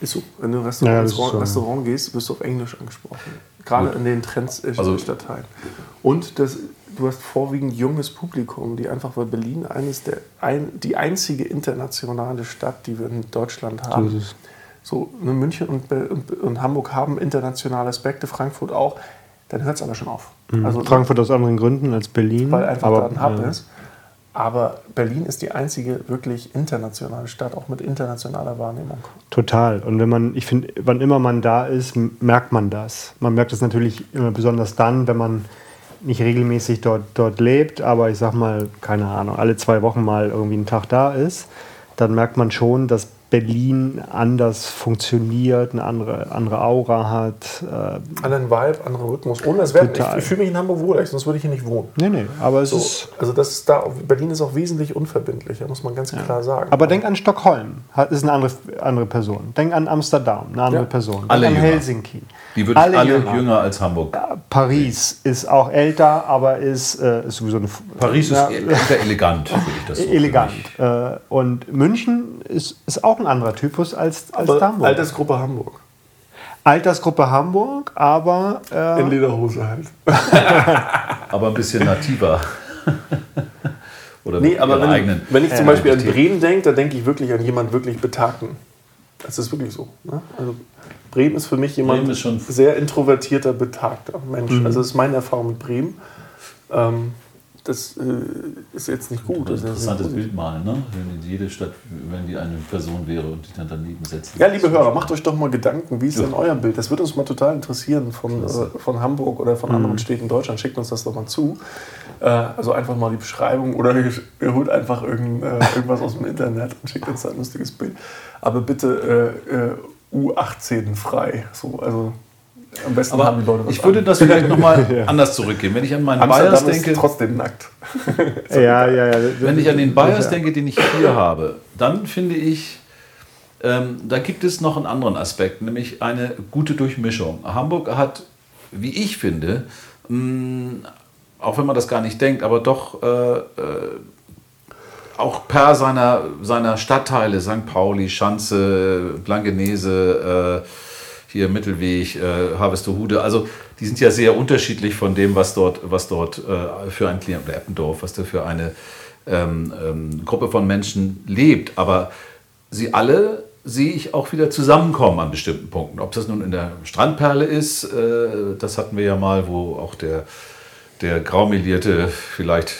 ist so. Wenn du in ein Restaurant, Ja, Restaurant. Restaurant gehst, wirst du auf Englisch angesprochen. Gerade Gut. in den Trends Also- Stadtteilen. Und das, du hast vorwiegend junges Publikum, die einfach, weil Berlin eines der, ein, die einzige internationale Stadt, die wir in Deutschland haben. Es. So, ne, München und, und, und Hamburg haben internationale Aspekte, Frankfurt auch. Dann hört es aber schon auf. Also, Frankfurt aus anderen Gründen als Berlin. weil einfach aber, da ein Hub äh, ist. Aber Berlin ist die einzige wirklich internationale Stadt, auch mit internationaler Wahrnehmung. Total. Und wenn man, ich finde, wann immer man da ist, merkt man das. Man merkt es natürlich immer besonders dann, wenn man nicht regelmäßig dort, dort lebt, aber ich sag mal, keine Ahnung, alle zwei Wochen mal irgendwie einen Tag da ist, dann merkt man schon, dass Berlin anders funktioniert, eine andere, andere Aura hat. Äh, anderen Vibe, anderen Rhythmus. Ohne es wäre, ich, ich fühle mich in Hamburg wohl, sonst würde ich hier nicht wohnen. Nee, nee, aber es so, ist. Also das ist da, Berlin ist auch wesentlich unverbindlicher, muss man ganz ja. klar sagen. Aber denk an Stockholm, ist eine andere, andere Person. Denk an Amsterdam, eine andere ja. Person. Denk alle an jünger. Die wird alle, alle jünger. jünger. als Hamburg. Paris ist auch älter, aber ist, äh, ist sowieso eine. Paris ist sehr elegant, würde ich das so Elegant. Äh, und München ist, ist auch ein anderer Typus als, als aber Hamburg. Altersgruppe Hamburg. Altersgruppe Hamburg, aber. Äh, In Lederhose halt. aber ein bisschen nativer. Oder nee, aber wenn, eigenen, wenn ich zum Beispiel an Bremen denke, da denke ich wirklich an jemanden wirklich Betagten. Das ist wirklich so. Ne? Also Bremen ist für mich jemand sehr introvertierter, betagter Mensch. Mhm. Also das ist meine Erfahrung mit Bremen. Ähm, das äh, ist jetzt nicht gut. Das ist ein interessantes Bild malen, ne? wenn jede Stadt, wenn die eine Person wäre und die dann daneben setzen. Ja, liebe Hörer, macht euch doch mal Gedanken, wie ist ja. denn euer Bild? Das würde uns mal total interessieren von, äh, von Hamburg oder von mhm. anderen Städten in Deutschland. Schickt uns das doch mal zu. Äh, also einfach mal die Beschreibung oder ihr, holt einfach irgend, äh, irgendwas aus dem Internet und schickt uns da ein lustiges Bild. Aber bitte äh, äh, U18 frei. So, also am besten Aber haben die Leute was Ich würde das vielleicht nochmal ja. anders zurückgehen. Wenn ich an meinen Bias denke. Ist trotzdem nackt. ja, ja, ja. Wenn ich an den Bias denke, den ich hier habe, dann finde ich, ähm, da gibt es noch einen anderen Aspekt, nämlich eine gute Durchmischung. Hamburg hat, wie ich finde, mh, auch wenn man das gar nicht denkt, aber doch äh, äh, auch per seiner, seiner Stadtteile, St. Pauli, Schanze, Blankenese, äh, hier Mittelweg, äh, Harvesterhude. Also die sind ja sehr unterschiedlich von dem, was dort, was dort äh, für ein Klient, Eppendorf, was da für eine ähm, ähm, Gruppe von Menschen lebt. Aber sie alle sehe ich auch wieder zusammenkommen an bestimmten Punkten. Ob das nun in der Strandperle ist, äh, das hatten wir ja mal, wo auch der, der Graumelierte vielleicht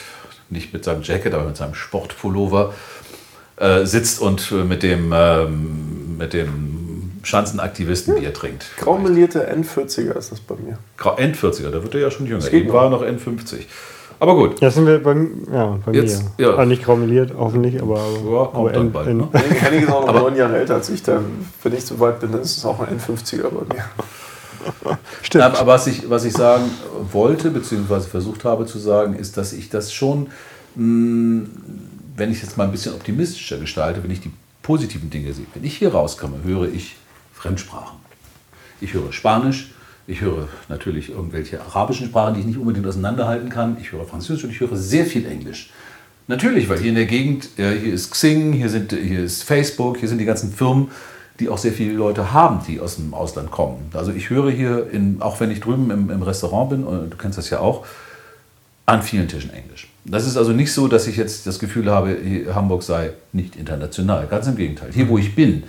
nicht mit seinem Jacket, aber mit seinem Sportpullover äh, sitzt und mit dem, ähm, mit dem Schanzenaktivisten Bier trinkt. Graumelierte N40er ist das bei mir. N40er, da wird er ja schon jünger. Eben war noch N50. Aber gut. Ja, sind wir beim, ja, bei Jetzt, mir. Ja. Ah, nicht graumeliert, hoffentlich, aber. Ja, aber dann bald. Ne? Henning ist auch noch neun Jahre älter als ich. Da, wenn ich so weit bin, dann ist es auch ein N50er bei mir. Stimmt. Aber was ich, was ich sagen wollte, beziehungsweise versucht habe zu sagen, ist, dass ich das schon, mh, wenn ich jetzt mal ein bisschen optimistischer gestalte, wenn ich die positiven Dinge sehe. Wenn ich hier rauskomme, höre ich Fremdsprachen. Ich höre Spanisch, ich höre natürlich irgendwelche arabischen Sprachen, die ich nicht unbedingt auseinanderhalten kann. Ich höre Französisch und ich höre sehr viel Englisch. Natürlich, weil hier in der Gegend, ja, hier ist Xing, hier, sind, hier ist Facebook, hier sind die ganzen Firmen, die auch sehr viele Leute haben, die aus dem Ausland kommen. Also ich höre hier, in, auch wenn ich drüben im, im Restaurant bin, und du kennst das ja auch, an vielen Tischen Englisch. Das ist also nicht so, dass ich jetzt das Gefühl habe, Hamburg sei nicht international. Ganz im Gegenteil. Hier, wo ich bin,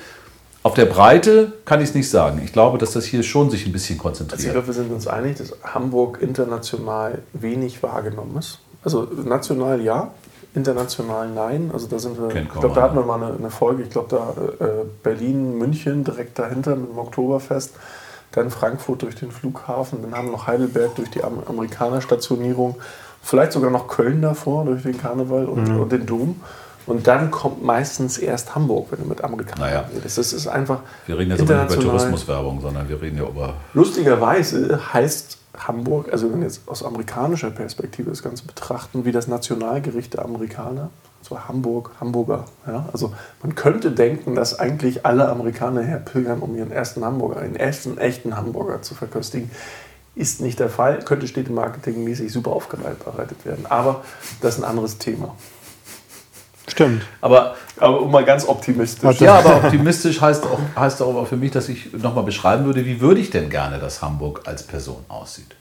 auf der Breite kann ich es nicht sagen. Ich glaube, dass das hier schon sich ein bisschen konzentriert. Also ich glaube, wir sind uns einig, dass Hamburg international wenig wahrgenommen ist. Also national ja, international nein. Also da sind wir. Ich glaube, da hatten wir mal eine, eine Folge. Ich glaube, da äh, Berlin, München direkt dahinter mit dem Oktoberfest. Dann Frankfurt durch den Flughafen. Dann haben wir noch Heidelberg durch die Amerikanerstationierung. Vielleicht sogar noch Köln davor durch den Karneval und, mhm. und den Dom. Und dann kommt meistens erst Hamburg, wenn du mit Amerikanern naja. redest. Das ist einfach. Wir reden jetzt aber nicht über Tourismuswerbung, sondern wir reden ja über. Lustigerweise heißt Hamburg, also wenn jetzt aus amerikanischer Perspektive das Ganze betrachten, wie das Nationalgericht der Amerikaner, so Hamburg, Hamburger. Ja? Also man könnte denken, dass eigentlich alle Amerikaner herpilgern, um ihren ersten Hamburger, einen ersten echten Hamburger zu verköstigen. Ist nicht der Fall, könnte städtemarketingmäßig super aufbereitet werden. Aber das ist ein anderes Thema. Stimmt. Aber, aber um mal ganz optimistisch. Ja, aber optimistisch heißt auch, heißt auch für mich, dass ich nochmal beschreiben würde, wie würde ich denn gerne, dass Hamburg als Person aussieht.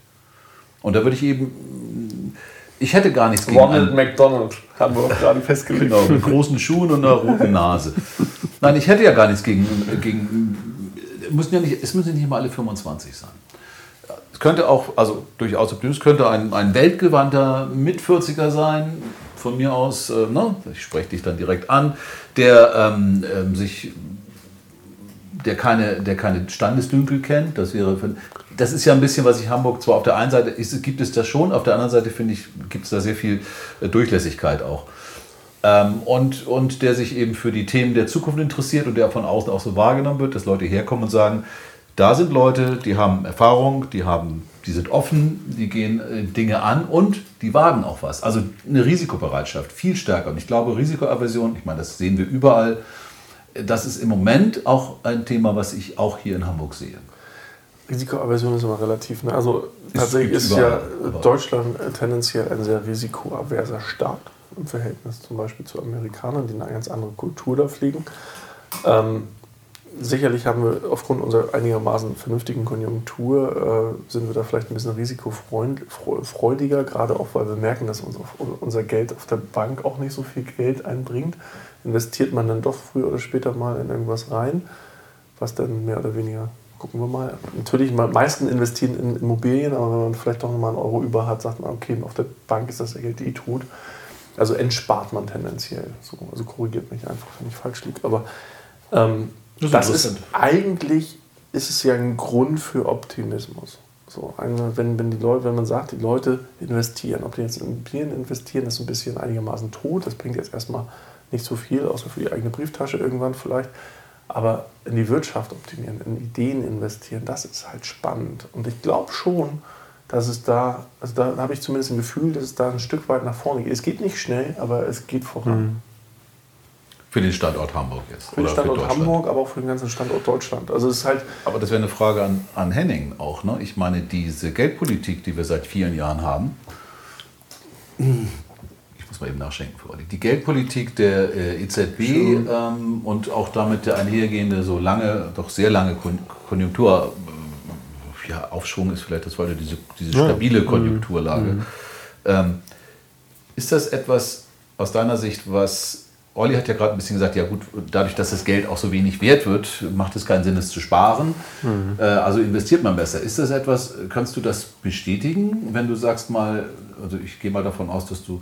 Und da würde ich eben, ich hätte gar nichts gegen... Ronald McDonald haben wir auch gerade festgelegt. Genau, mit großen Schuhen und einer roten Nase. Nein, ich hätte ja gar nichts gegen... gegen müssen ja nicht, es müssen ja nicht immer alle 25 sein. Es könnte auch, also durchaus optimistisch, könnte ein, ein weltgewandter Mit-40er sein, von mir aus, äh, ne, ich spreche dich dann direkt an, der ähm, ähm, sich der keine, der keine Standesdünkel kennt. Das wäre, das ist ja ein bisschen, was ich Hamburg zwar auf der einen Seite ist, gibt es das schon, auf der anderen Seite finde ich, gibt es da sehr viel äh, Durchlässigkeit auch. Ähm, und, und der sich eben für die Themen der Zukunft interessiert und der von außen auch so wahrgenommen wird, dass Leute herkommen und sagen, da sind Leute, die haben Erfahrung, die, haben, die sind offen, die gehen äh, Dinge an und die wagen auch was. Also eine Risikobereitschaft, viel stärker. Und ich glaube, Risikoaversion, ich meine, das sehen wir überall, das ist im Moment auch ein Thema, was ich auch hier in Hamburg sehe. Risikoaversion ist immer relativ. Ne? Also tatsächlich ist überall, ja Deutschland tendenziell ein sehr risikoaverser Staat im Verhältnis zum Beispiel zu Amerikanern, die eine ganz andere Kultur da fliegen. Ähm, sicherlich haben wir aufgrund unserer einigermaßen vernünftigen Konjunktur, äh, sind wir da vielleicht ein bisschen risikofreudiger, gerade auch weil wir merken, dass unser, unser Geld auf der Bank auch nicht so viel Geld einbringt. Investiert man dann doch früher oder später mal in irgendwas rein, was dann mehr oder weniger, gucken wir mal. Natürlich, die meisten investieren in Immobilien, aber wenn man vielleicht doch nochmal einen Euro über hat, sagt man, okay, auf der Bank ist das Geld die tut. Also entspart man tendenziell. So, also korrigiert mich einfach, wenn ich falsch liege. Aber ähm, das, das ist eigentlich ist es ja ein Grund für Optimismus. So, wenn, wenn, die Leute, wenn man sagt, die Leute investieren, ob die jetzt in Immobilien investieren, ist ein bisschen einigermaßen tot. Das bringt jetzt erstmal nicht so viel, außer für die eigene Brieftasche irgendwann vielleicht. Aber in die Wirtschaft optimieren, in Ideen investieren, das ist halt spannend. Und ich glaube schon, dass es da, also da habe ich zumindest ein Gefühl, dass es da ein Stück weit nach vorne geht. Es geht nicht schnell, aber es geht voran. Mhm. Für den Standort Hamburg jetzt. Für den Standort für Hamburg, aber auch für den ganzen Standort Deutschland. Also es ist halt aber das wäre eine Frage an, an Henning auch. Ne? Ich meine, diese Geldpolitik, die wir seit vielen Jahren haben, ich muss mal eben nachschenken für. Die Geldpolitik der äh, EZB ähm, und auch damit der einhergehende, so lange, doch sehr lange Konjunktur, äh, ja, Aufschwung ist vielleicht das falsche, diese, diese stabile Konjunkturlage. Mhm. Ähm, ist das etwas aus deiner Sicht, was Olli hat ja gerade ein bisschen gesagt, ja gut, dadurch, dass das Geld auch so wenig wert wird, macht es keinen Sinn, es zu sparen. Mhm. Äh, also investiert man besser. Ist das etwas, kannst du das bestätigen, wenn du sagst mal, also ich gehe mal davon aus, dass du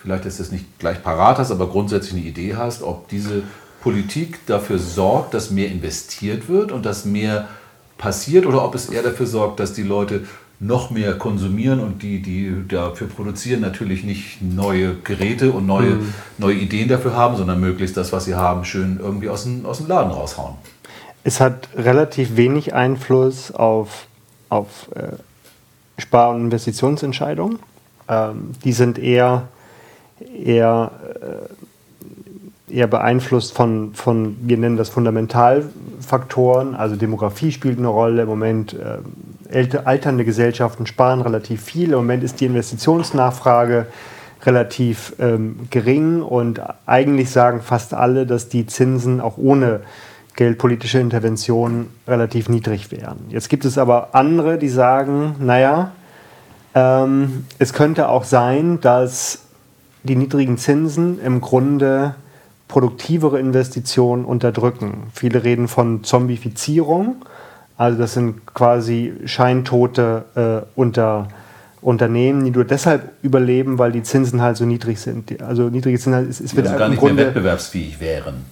vielleicht ist das nicht gleich parat hast, aber grundsätzlich eine Idee hast, ob diese Politik dafür sorgt, dass mehr investiert wird und dass mehr passiert oder ob es eher dafür sorgt, dass die Leute noch mehr konsumieren und die, die dafür produzieren, natürlich nicht neue Geräte und neue, mhm. neue Ideen dafür haben, sondern möglichst das, was sie haben, schön irgendwie aus dem, aus dem Laden raushauen. Es hat relativ wenig Einfluss auf, auf äh, Spar- und Investitionsentscheidungen. Ähm, die sind eher, eher, äh, eher beeinflusst von, von, wir nennen das Fundamentalfaktoren, also Demografie spielt eine Rolle im Moment. Äh, alternde Gesellschaften sparen relativ viel. Im Moment ist die Investitionsnachfrage relativ ähm, gering und eigentlich sagen fast alle, dass die Zinsen auch ohne geldpolitische Intervention relativ niedrig wären. Jetzt gibt es aber andere, die sagen, naja, ähm, es könnte auch sein, dass die niedrigen Zinsen im Grunde produktivere Investitionen unterdrücken. Viele reden von Zombifizierung. Also das sind quasi scheintote äh, unter, Unternehmen, die nur deshalb überleben, weil die Zinsen halt so niedrig sind. Also niedrige Zinsen ist, ist also gar nicht Grunde, mehr wettbewerbsfähig wären.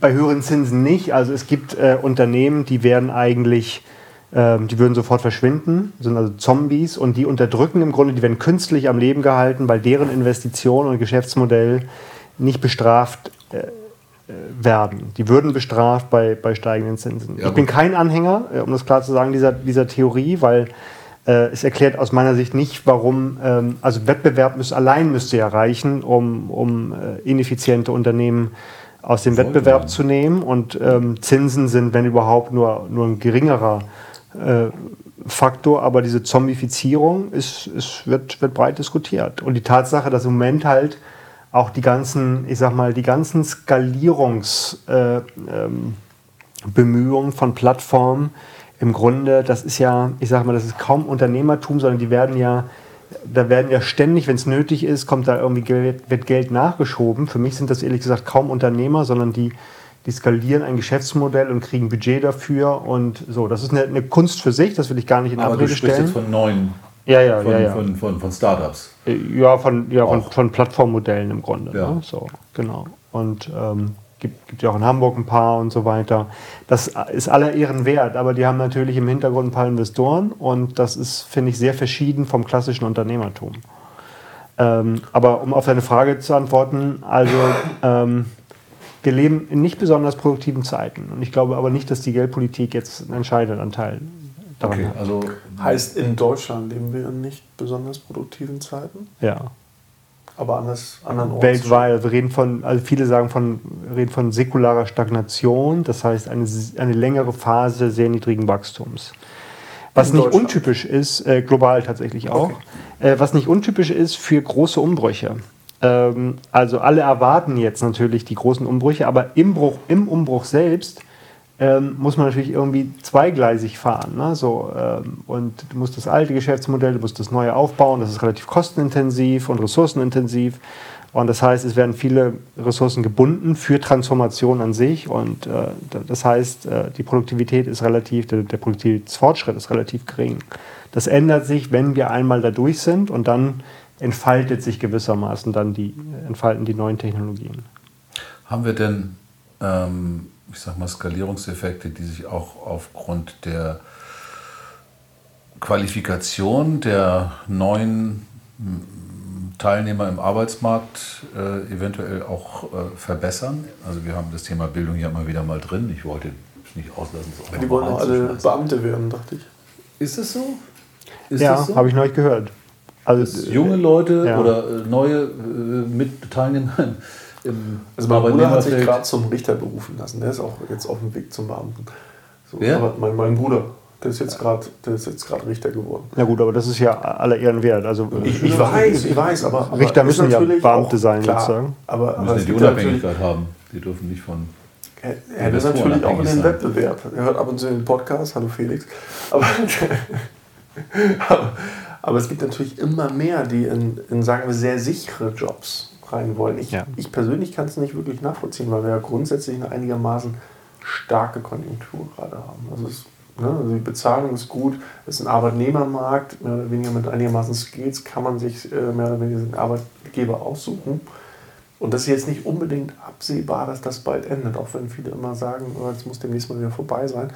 Bei höheren Zinsen nicht. Also es gibt äh, Unternehmen, die werden eigentlich, äh, die würden sofort verschwinden, sind also Zombies und die unterdrücken im Grunde, die werden künstlich am Leben gehalten, weil deren Investition und Geschäftsmodell nicht bestraft äh, werden. Die würden bestraft bei, bei steigenden Zinsen. Ja, ich bin kein Anhänger, äh, um das klar zu sagen, dieser, dieser Theorie, weil äh, es erklärt aus meiner Sicht nicht, warum, ähm, also Wettbewerb müsste, allein müsste ja reichen, um, um äh, ineffiziente Unternehmen aus dem Voll Wettbewerb sein. zu nehmen. Und ähm, Zinsen sind, wenn überhaupt, nur, nur ein geringerer äh, Faktor, aber diese Zombifizierung ist, ist, wird, wird breit diskutiert. Und die Tatsache, dass im Moment halt auch die ganzen, ich sag mal, die ganzen Skalierungsbemühungen äh, ähm, von Plattformen im Grunde, das ist ja, ich sag mal, das ist kaum Unternehmertum, sondern die werden ja, da werden ja ständig, wenn es nötig ist, kommt da irgendwie Geld, wird Geld nachgeschoben. Für mich sind das ehrlich gesagt kaum Unternehmer, sondern die, die skalieren ein Geschäftsmodell und kriegen Budget dafür und so. Das ist eine, eine Kunst für sich, das will ich gar nicht in Aber Abrede stellen. Jetzt von neuen ja, ja, von, ja, ja. Von, von, von Startups. Äh, ja, von, ja, von, von Plattformmodellen im Grunde. Ja. Ne? So, genau. Und ähm, gibt, gibt ja auch in Hamburg ein paar und so weiter. Das ist aller Ehren wert, aber die haben natürlich im Hintergrund ein paar Investoren und das ist, finde ich, sehr verschieden vom klassischen Unternehmertum. Ähm, aber um auf deine Frage zu antworten, also ähm, wir leben in nicht besonders produktiven Zeiten. Und ich glaube aber nicht, dass die Geldpolitik jetzt einen entscheidenden Anteil daran okay. Also heißt, in Deutschland leben wir in nicht besonders produktiven Zeiten? Ja. Aber anders, anderen Orten. Weltweit. Wir reden von, also viele sagen von, reden von säkularer Stagnation, das heißt eine, eine längere Phase sehr niedrigen Wachstums. Was nicht untypisch ist, äh, global tatsächlich auch, okay. äh, was nicht untypisch ist für große Umbrüche. Ähm, also alle erwarten jetzt natürlich die großen Umbrüche, aber im, Bruch, im Umbruch selbst ähm, muss man natürlich irgendwie zweigleisig fahren. Ne? So, ähm, und du musst das alte Geschäftsmodell, du musst das neue aufbauen, das ist relativ kostenintensiv und ressourcenintensiv. Und das heißt, es werden viele Ressourcen gebunden für Transformation an sich. Und äh, das heißt, äh, die Produktivität ist relativ, der, der, Produktivitätsfortschritt ist relativ gering. Das ändert sich, wenn wir einmal da durch sind und dann entfaltet sich gewissermaßen dann die, entfalten die neuen Technologien. Haben wir denn, ähm, ich sag mal, Skalierungseffekte, die sich auch aufgrund der Qualifikation der neuen Teilnehmer im Arbeitsmarkt äh, eventuell auch äh, verbessern. Also wir haben das Thema Bildung ja immer wieder mal drin. Ich wollte es nicht auslassen. Die wollen auch alle Beamte werden, dachte ich. Ist es so? Ist ja, so? habe ich neulich gehört. Also junge Leute ja. oder äh, neue äh, Mitteilnehmer im Also mein Bruder hat sich gerade zum Richter berufen lassen. Der ist auch jetzt auf dem Weg zum Beamten. So, ja? mein, mein Bruder. Der ist jetzt gerade Richter geworden. Na gut, aber das ist ja aller Ehren wert. Also, ich, ich weiß, ich weiß, aber. aber Richter müssen ja Beamte sein, klar, sozusagen. Aber, aber müssen die Unabhängigkeit haben. Die dürfen nicht von. Er, er ist natürlich auch in den Wettbewerb. Er hört ab und zu den Podcast. Hallo Felix. Aber, aber, aber, es gibt natürlich immer mehr, die in, in sagen wir, sehr sichere Jobs rein wollen. Ich, ja. ich persönlich kann es nicht wirklich nachvollziehen, weil wir ja grundsätzlich eine einigermaßen starke Konjunktur gerade haben. Also es Ne? Also die Bezahlung ist gut, es ist ein Arbeitnehmermarkt, mehr oder weniger mit einigermaßen Skills kann man sich äh, mehr oder weniger den Arbeitgeber aussuchen. Und das ist jetzt nicht unbedingt absehbar, dass das bald endet, auch wenn viele immer sagen, oh, jetzt muss demnächst mal wieder vorbei sein.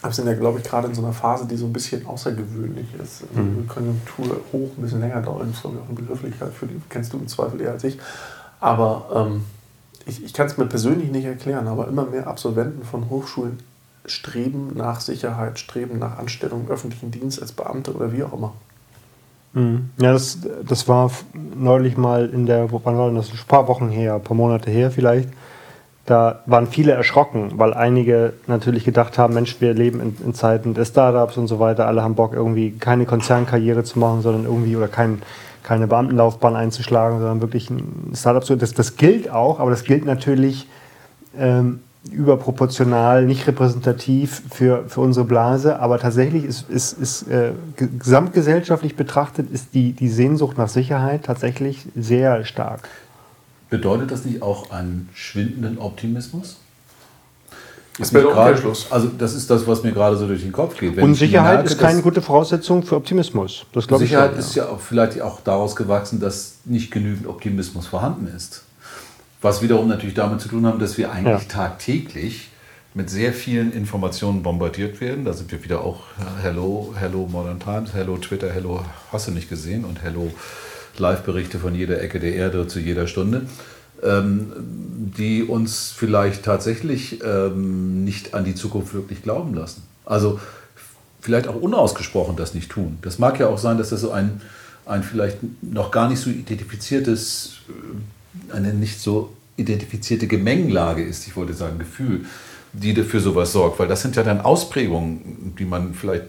Aber wir sind ja, glaube ich, gerade in so einer Phase, die so ein bisschen außergewöhnlich ist. Mhm. Konjunktur hoch, ein bisschen länger dauert, ist, glaube ich, auch eine Begrifflichkeit, für die kennst du im Zweifel eher als ich. Aber ähm, ich, ich kann es mir persönlich nicht erklären, aber immer mehr Absolventen von Hochschulen streben nach Sicherheit, streben nach Anstellung im öffentlichen Dienst als Beamte oder wie auch immer. Mhm. Ja, das, das war neulich mal in der, wann war das? Ein paar Wochen her, ein paar Monate her vielleicht. Da waren viele erschrocken, weil einige natürlich gedacht haben, Mensch, wir leben in, in Zeiten der Startups und so weiter. Alle haben Bock, irgendwie keine Konzernkarriere zu machen, sondern irgendwie oder kein, keine Beamtenlaufbahn einzuschlagen, sondern wirklich ein Startup. Das, das gilt auch, aber das gilt natürlich ähm, überproportional, nicht repräsentativ für, für unsere Blase, aber tatsächlich ist, ist, ist äh, gesamtgesellschaftlich betrachtet ist die, die Sehnsucht nach Sicherheit tatsächlich sehr stark. Bedeutet das nicht auch einen schwindenden Optimismus? Das wäre Schluss. Also das ist das, was mir gerade so durch den Kopf geht. Wenn Und Sicherheit merke, ist keine gute Voraussetzung für Optimismus. Das Sicherheit ich schon, ist ja auch vielleicht auch daraus gewachsen, dass nicht genügend Optimismus vorhanden ist. Was wiederum natürlich damit zu tun hat, dass wir eigentlich ja. tagtäglich mit sehr vielen Informationen bombardiert werden. Da sind wir wieder auch Hello, Hello Modern Times, Hello Twitter, Hello hast du nicht gesehen und Hello Live-Berichte von jeder Ecke der Erde zu jeder Stunde, ähm, die uns vielleicht tatsächlich ähm, nicht an die Zukunft wirklich glauben lassen. Also vielleicht auch unausgesprochen das nicht tun. Das mag ja auch sein, dass das so ein, ein vielleicht noch gar nicht so identifiziertes eine nicht so identifizierte Gemengelage ist, ich wollte sagen Gefühl, die dafür sowas sorgt. Weil das sind ja dann Ausprägungen, die man vielleicht,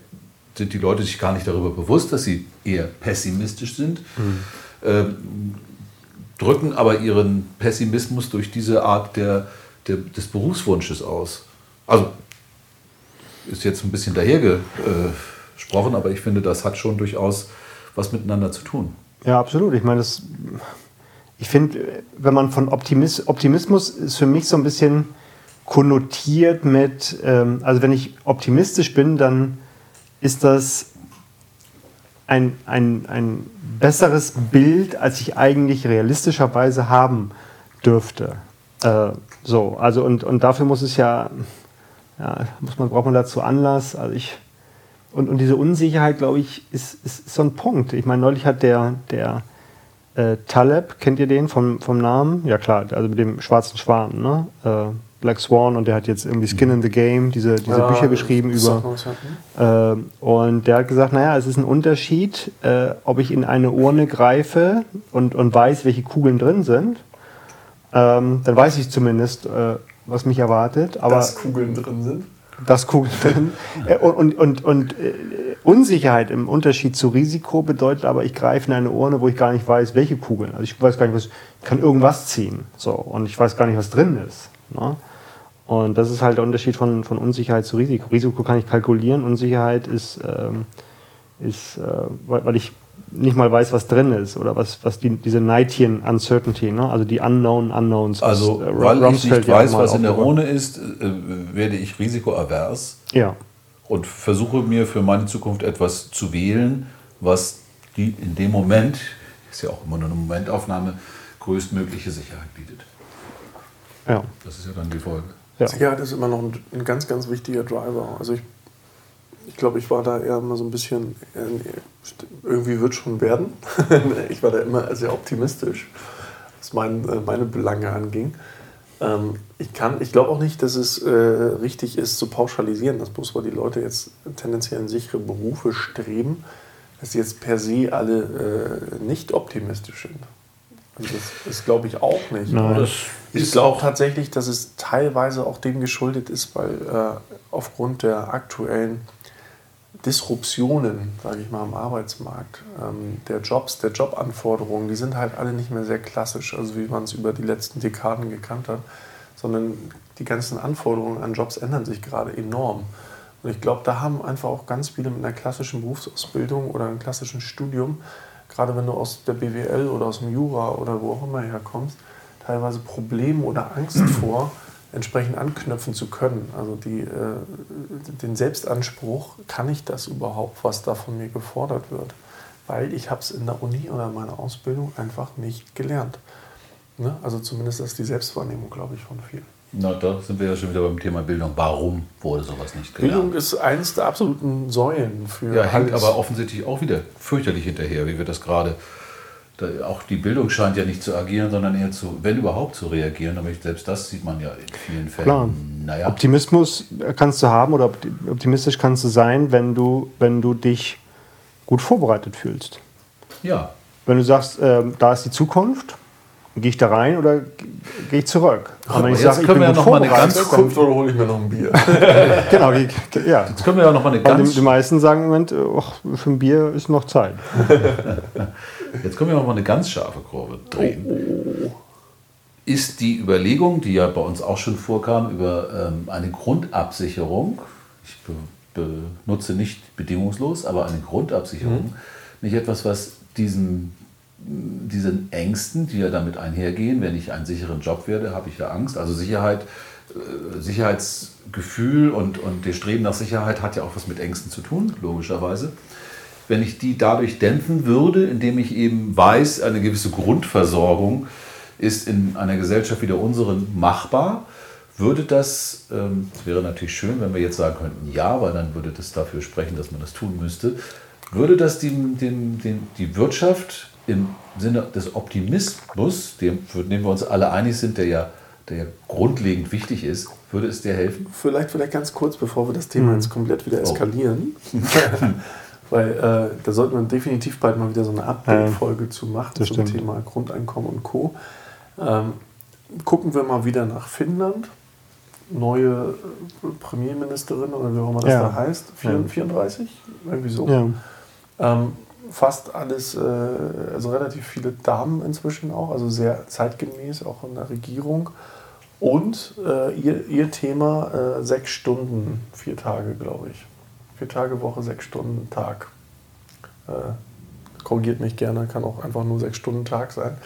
sind die Leute sich gar nicht darüber bewusst, dass sie eher pessimistisch sind, mhm. ähm, drücken aber ihren Pessimismus durch diese Art der, der, des Berufswunsches aus. Also ist jetzt ein bisschen dahergesprochen, aber ich finde, das hat schon durchaus was miteinander zu tun. Ja, absolut. Ich meine, das ich finde, wenn man von Optimis Optimismus ist für mich so ein bisschen konnotiert mit, ähm, also wenn ich optimistisch bin, dann ist das ein, ein, ein besseres Bild, als ich eigentlich realistischerweise haben dürfte. Äh, so, also und, und dafür muss es ja, ja muss man, braucht man dazu Anlass. Also ich, und, und diese Unsicherheit, glaube ich, ist, ist, ist so ein Punkt. Ich meine, neulich hat der, der äh, Taleb, kennt ihr den vom, vom Namen? Ja klar, also mit dem schwarzen Schwan, ne? Äh, Black Swan und der hat jetzt irgendwie Skin in the Game, diese, diese ja, Bücher geschrieben über. Äh, und der hat gesagt, naja, es ist ein Unterschied, äh, ob ich in eine Urne greife und, und weiß, welche Kugeln drin sind. Ähm, dann weiß ich zumindest, äh, was mich erwartet. Aber dass Kugeln drin sind? Dass Kugeln drin äh, Und, und, und, und äh, Unsicherheit im Unterschied zu Risiko bedeutet aber, ich greife in eine Urne, wo ich gar nicht weiß, welche Kugeln. Also ich weiß gar nicht, was, ich kann irgendwas ziehen. So, und ich weiß gar nicht, was drin ist. Ne? Und das ist halt der Unterschied von, von Unsicherheit zu Risiko. Risiko kann ich kalkulieren, Unsicherheit ist, ähm, ist äh, weil ich nicht mal weiß, was drin ist oder was, was die, diese Knightian Uncertainty, ne? also die Unknown Unknowns. Also, äh, weil ich nicht weiß, was in der Urne ist, äh, werde ich risikoavers ja. und versuche mir für meine Zukunft etwas zu wählen, was die in dem Moment, ist ja auch immer nur eine Momentaufnahme, größtmögliche Sicherheit bietet. Ja. Das ist ja dann die Folge. Ja. Sicherheit ist immer noch ein, ein ganz, ganz wichtiger Driver. Also ich ich glaube, ich war da eher immer so ein bisschen, irgendwie wird schon werden. ich war da immer sehr optimistisch, was mein, äh, meine Belange anging. Ähm, ich, ich glaube auch nicht, dass es äh, richtig ist zu pauschalisieren, dass bloß weil die Leute jetzt tendenziell in sichere Berufe streben, dass sie jetzt per se alle äh, nicht optimistisch sind. Das, das glaube ich auch nicht. Nein, ich glaube tatsächlich, dass es teilweise auch dem geschuldet ist, weil äh, aufgrund der aktuellen Disruptionen, sage ich mal, am Arbeitsmarkt, ähm, der Jobs, der Jobanforderungen, die sind halt alle nicht mehr sehr klassisch, also wie man es über die letzten Dekaden gekannt hat, sondern die ganzen Anforderungen an Jobs ändern sich gerade enorm. Und ich glaube, da haben einfach auch ganz viele mit einer klassischen Berufsausbildung oder einem klassischen Studium, gerade wenn du aus der BWL oder aus dem Jura oder wo auch immer herkommst, teilweise Probleme oder Angst vor, entsprechend anknüpfen zu können. Also die, äh, den Selbstanspruch, kann ich das überhaupt, was da von mir gefordert wird? Weil ich habe es in der Uni oder in meiner Ausbildung einfach nicht gelernt. Ne? Also zumindest ist die Selbstwahrnehmung, glaube ich, von vielen. Na, da sind wir ja schon wieder beim Thema Bildung. Warum wurde sowas nicht gelernt? Bildung ist eines der absoluten Säulen für. Ja, hängt aber offensichtlich auch wieder fürchterlich hinterher, wie wir das gerade auch die Bildung scheint ja nicht zu agieren, sondern eher zu, wenn überhaupt, zu reagieren. Aber selbst das sieht man ja in vielen Fällen. Klar. Naja. Optimismus kannst du haben oder optimistisch kannst du sein, wenn du, wenn du dich gut vorbereitet fühlst. Ja. Wenn du sagst, äh, da ist die Zukunft, gehe ich da rein oder gehe ich zurück? Und wenn ich jetzt sage, können ich wir ja noch mal eine ganz Zukunft oder hole ich mir noch ein Bier? genau, ja. Jetzt können wir ja noch mal eine ganz. Die, die meisten sagen im Moment, oh, für ein Bier ist noch Zeit. Jetzt können wir noch mal eine ganz scharfe Kurve drehen. Ist die Überlegung, die ja bei uns auch schon vorkam, über ähm, eine Grundabsicherung, ich be benutze nicht bedingungslos, aber eine Grundabsicherung, mhm. nicht etwas, was diesen, diesen Ängsten, die ja damit einhergehen, wenn ich einen sicheren Job werde, habe ich ja Angst. Also Sicherheit, äh, Sicherheitsgefühl und, und der Streben nach Sicherheit hat ja auch was mit Ängsten zu tun, logischerweise wenn ich die dadurch dämpfen würde, indem ich eben weiß, eine gewisse Grundversorgung ist in einer Gesellschaft wie der unseren machbar, würde das, ähm, das wäre natürlich schön, wenn wir jetzt sagen könnten, ja, weil dann würde das dafür sprechen, dass man das tun müsste, würde das die, den, die Wirtschaft im Sinne des Optimismus, dem, für den wir uns alle einig sind, der ja, der ja grundlegend wichtig ist, würde es dir helfen? Vielleicht, vielleicht ganz kurz, bevor wir das Thema mhm. jetzt komplett wieder oh. eskalieren. Oh. Weil äh, da sollten wir definitiv bald mal wieder so eine Update-Folge ja, zu machen zum stimmt. Thema Grundeinkommen und Co. Ähm, gucken wir mal wieder nach Finnland. Neue äh, Premierministerin oder wie auch immer das ja. da heißt. 34, ja. irgendwie so. Ähm, fast alles, äh, also relativ viele Damen inzwischen auch, also sehr zeitgemäß auch in der Regierung. Und äh, ihr, ihr Thema äh, sechs Stunden, vier Tage, glaube ich. Vier Tage Woche, sechs Stunden Tag. Äh, korrigiert mich gerne, kann auch einfach nur sechs Stunden Tag sein.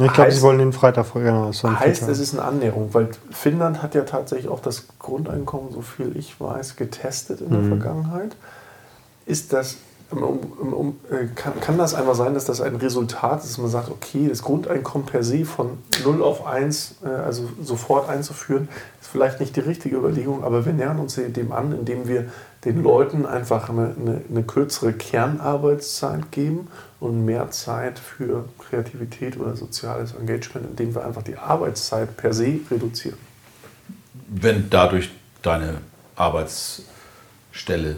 Ich glaube, sie wollen den Freitag genau, so Heißt, es ist eine Annäherung, weil Finnland hat ja tatsächlich auch das Grundeinkommen, so viel ich weiß, getestet in der mhm. Vergangenheit. Ist das um, um, äh, kann, kann das einfach sein, dass das ein Resultat ist, dass man sagt, okay, das Grundeinkommen per se von 0 auf 1, äh, also sofort einzuführen, ist vielleicht nicht die richtige Überlegung, aber wir nähern uns dem an, indem wir den Leuten einfach eine, eine, eine kürzere Kernarbeitszeit geben und mehr Zeit für Kreativität oder soziales Engagement, indem wir einfach die Arbeitszeit per se reduzieren. Wenn dadurch deine Arbeitsstelle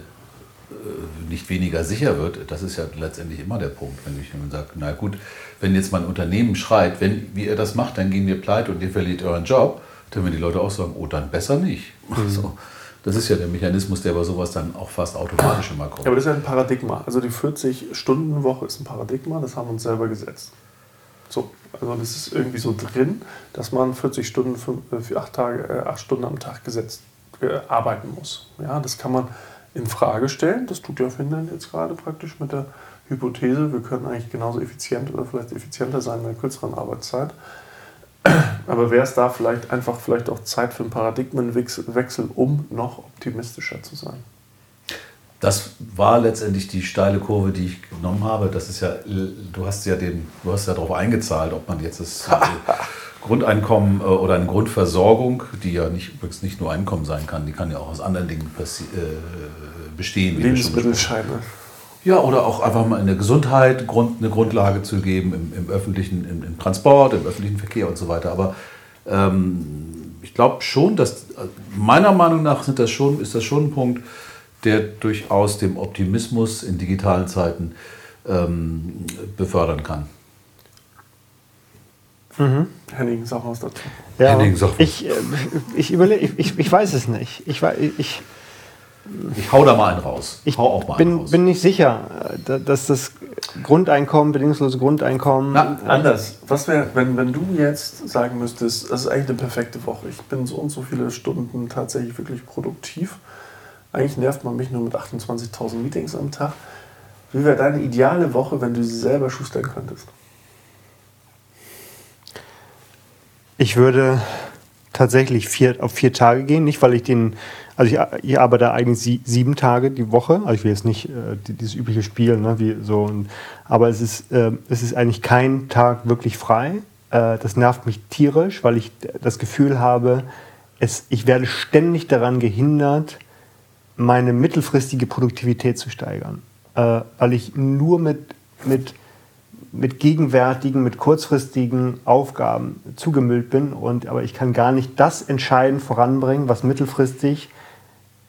nicht weniger sicher wird, das ist ja letztendlich immer der Punkt. Wenn ich sage, na gut, wenn jetzt mein Unternehmen schreit, wenn, wie ihr das macht, dann gehen wir pleite und ihr verliert euren Job, dann werden die Leute auch sagen, oh, dann besser nicht. Mhm. So. Das ist ja der Mechanismus, der bei sowas dann auch fast automatisch immer kommt. Ja, aber das ist ja ein Paradigma. Also die 40-Stunden-Woche ist ein Paradigma, das haben wir uns selber gesetzt. So, also das ist irgendwie so drin, dass man 40 Stunden für, für acht, Tage, äh, Stunden am Tag gesetzt äh, arbeiten muss. Ja, das kann man in Frage stellen. Das tut ja Finnland jetzt gerade praktisch mit der Hypothese, wir können eigentlich genauso effizient oder vielleicht effizienter sein mit einer kürzeren Arbeitszeit. Aber wäre es da vielleicht einfach vielleicht auch Zeit für einen Paradigmenwechsel, um noch optimistischer zu sein? Das war letztendlich die steile Kurve, die ich genommen habe. Das ist ja, du hast ja den, du hast ja darauf eingezahlt, ob man jetzt das Grundeinkommen äh, oder eine Grundversorgung, die ja nicht, übrigens nicht nur Einkommen sein kann, die kann ja auch aus anderen Dingen äh, bestehen. Lebensmittelscheine. Ja, oder auch einfach mal eine Gesundheit, Grund, eine Grundlage zu geben im, im öffentlichen, im, im, Transport, im öffentlichen Verkehr und so weiter. Aber ähm, ich glaube schon, dass meiner Meinung nach sind das schon, ist das schon ein Punkt, der durchaus dem Optimismus in digitalen Zeiten ähm, befördern kann. Mhm. Henning, sag was dazu. Ja, Henning, sag was. Ich, äh, ich, überleg, ich, ich, weiß es nicht. Ich, ich, ich hau da mal einen raus. Ich bin, raus. bin nicht sicher, dass das Grundeinkommen, bedingungslose Grundeinkommen. Na, anders. Was wäre, wenn, wenn du jetzt sagen müsstest, das ist eigentlich eine perfekte Woche. Ich bin so und so viele Stunden tatsächlich wirklich produktiv. Eigentlich nervt man mich nur mit 28.000 Meetings am Tag. Wie wäre deine ideale Woche, wenn du sie selber schustern könntest? Ich würde tatsächlich vier, auf vier Tage gehen, nicht weil ich den also ich, ich arbeite eigentlich sieben Tage die Woche. Also ich will jetzt nicht äh, dieses übliche Spiel, ne, wie so. Und, aber es ist, äh, es ist eigentlich kein Tag wirklich frei. Äh, das nervt mich tierisch, weil ich das Gefühl habe, es, ich werde ständig daran gehindert, meine mittelfristige Produktivität zu steigern. Äh, weil ich nur mit, mit, mit gegenwärtigen, mit kurzfristigen Aufgaben zugemüllt bin. Und, aber ich kann gar nicht das entscheidend voranbringen, was mittelfristig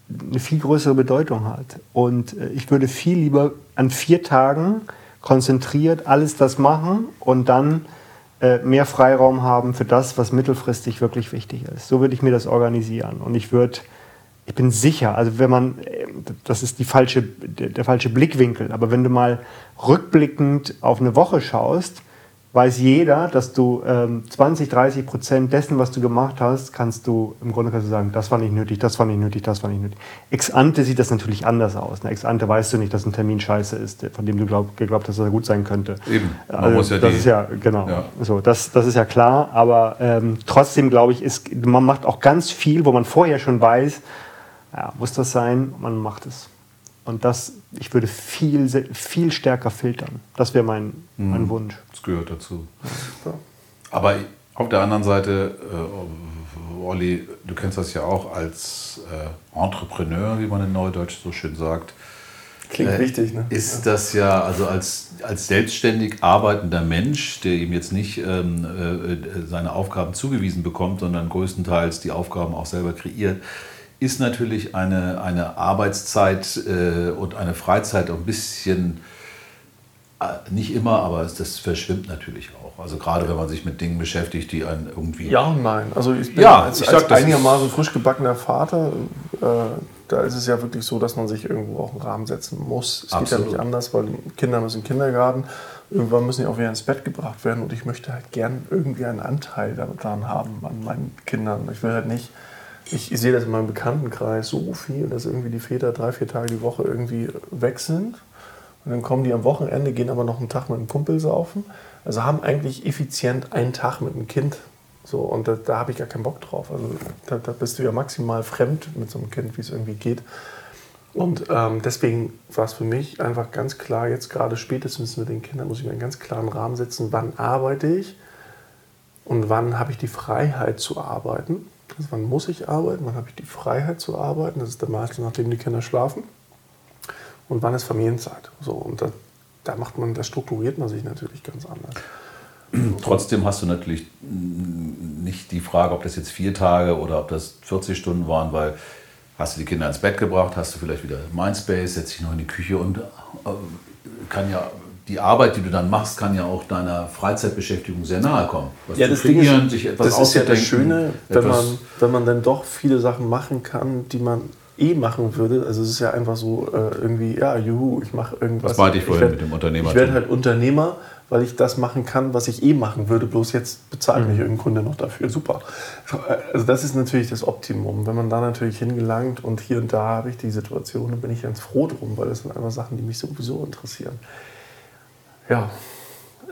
eine viel größere Bedeutung hat. Und äh, ich würde viel lieber an vier Tagen konzentriert alles das machen und dann äh, mehr Freiraum haben für das, was mittelfristig wirklich wichtig ist. So würde ich mir das organisieren. Und ich würde, ich bin sicher, also wenn man, das ist die falsche, der, der falsche Blickwinkel, aber wenn du mal rückblickend auf eine Woche schaust, weiß jeder, dass du ähm, 20, 30 Prozent dessen, was du gemacht hast, kannst du im Grunde kannst du sagen, das war nicht nötig, das war nicht nötig, das war nicht nötig. Ex ante sieht das natürlich anders aus. Ne? Ex ante weißt du nicht, dass ein Termin scheiße ist, von dem du glaub, geglaubt hast, dass er gut sein könnte. Eben. Man also, muss ja das ist ja genau. Ja. So, das, das ist ja klar. Aber ähm, trotzdem glaube ich, ist, man macht auch ganz viel, wo man vorher schon weiß, ja, muss das sein? Man macht es. Und das, ich würde viel, viel stärker filtern. Das wäre mein, mein mhm. Wunsch. Das gehört dazu. Ja. Aber auf der anderen Seite, äh, Olli, du kennst das ja auch als äh, Entrepreneur, wie man in Neudeutsch so schön sagt. Klingt äh, wichtig, ne? Ist das ja, also als, als selbstständig arbeitender Mensch, der ihm jetzt nicht ähm, äh, seine Aufgaben zugewiesen bekommt, sondern größtenteils die Aufgaben auch selber kreiert, ist natürlich eine, eine Arbeitszeit äh, und eine Freizeit ein bisschen, äh, nicht immer, aber das verschwimmt natürlich auch. Also gerade wenn man sich mit Dingen beschäftigt, die einen irgendwie... Ja und nein. Also ich bin ja, als, ich als einigermaßen frisch gebackener Vater, äh, da ist es ja wirklich so, dass man sich irgendwo auch einen Rahmen setzen muss. Es Absolut. geht ja nicht anders, weil Kinder müssen in den Kindergarten. Irgendwann müssen die auch wieder ins Bett gebracht werden und ich möchte halt gern irgendwie einen Anteil daran haben an meinen Kindern. Ich will halt nicht ich, sehe das in meinem Bekanntenkreis so viel, dass irgendwie die Väter drei, vier Tage die Woche irgendwie weg sind. Und dann kommen die am Wochenende, gehen aber noch einen Tag mit einem Kumpel saufen. Also haben eigentlich effizient einen Tag mit einem Kind. So, und da, da habe ich gar keinen Bock drauf. Also da, da, bist du ja maximal fremd mit so einem Kind, wie es irgendwie geht. Und ähm, deswegen war es für mich einfach ganz klar, jetzt gerade spätestens mit den Kindern muss ich mir einen ganz klaren Rahmen setzen, wann arbeite ich und wann habe ich die Freiheit zu arbeiten. Also wann muss ich arbeiten, wann habe ich die Freiheit zu arbeiten, das ist der meiste, nachdem die Kinder schlafen. Und wann ist Familienzeit. So, und da, da macht man, da strukturiert man sich natürlich ganz anders. Trotzdem hast du natürlich nicht die Frage, ob das jetzt vier Tage oder ob das 40 Stunden waren, weil hast du die Kinder ins Bett gebracht, hast du vielleicht wieder Mindspace, setzt dich noch in die Küche und äh, kann ja die Arbeit, die du dann machst, kann ja auch deiner Freizeitbeschäftigung sehr nahe kommen. Was ja, das Ding ist, sich etwas das ist ja das Schöne, wenn man, wenn man dann doch viele Sachen machen kann, die man eh machen würde. Also es ist ja einfach so äh, irgendwie, ja, juhu, ich mache irgendwas. Das meinte ich vorhin ich werd, mit dem Unternehmer. Ich werde halt Unternehmer weil ich das machen kann, was ich eh machen würde, bloß jetzt bezahlt mich mhm. irgendein Kunde noch dafür. Super. Also das ist natürlich das Optimum. Wenn man da natürlich hingelangt und hier und da habe ich die Situation, dann bin ich ganz froh drum, weil das sind einfach Sachen, die mich sowieso interessieren. Ja,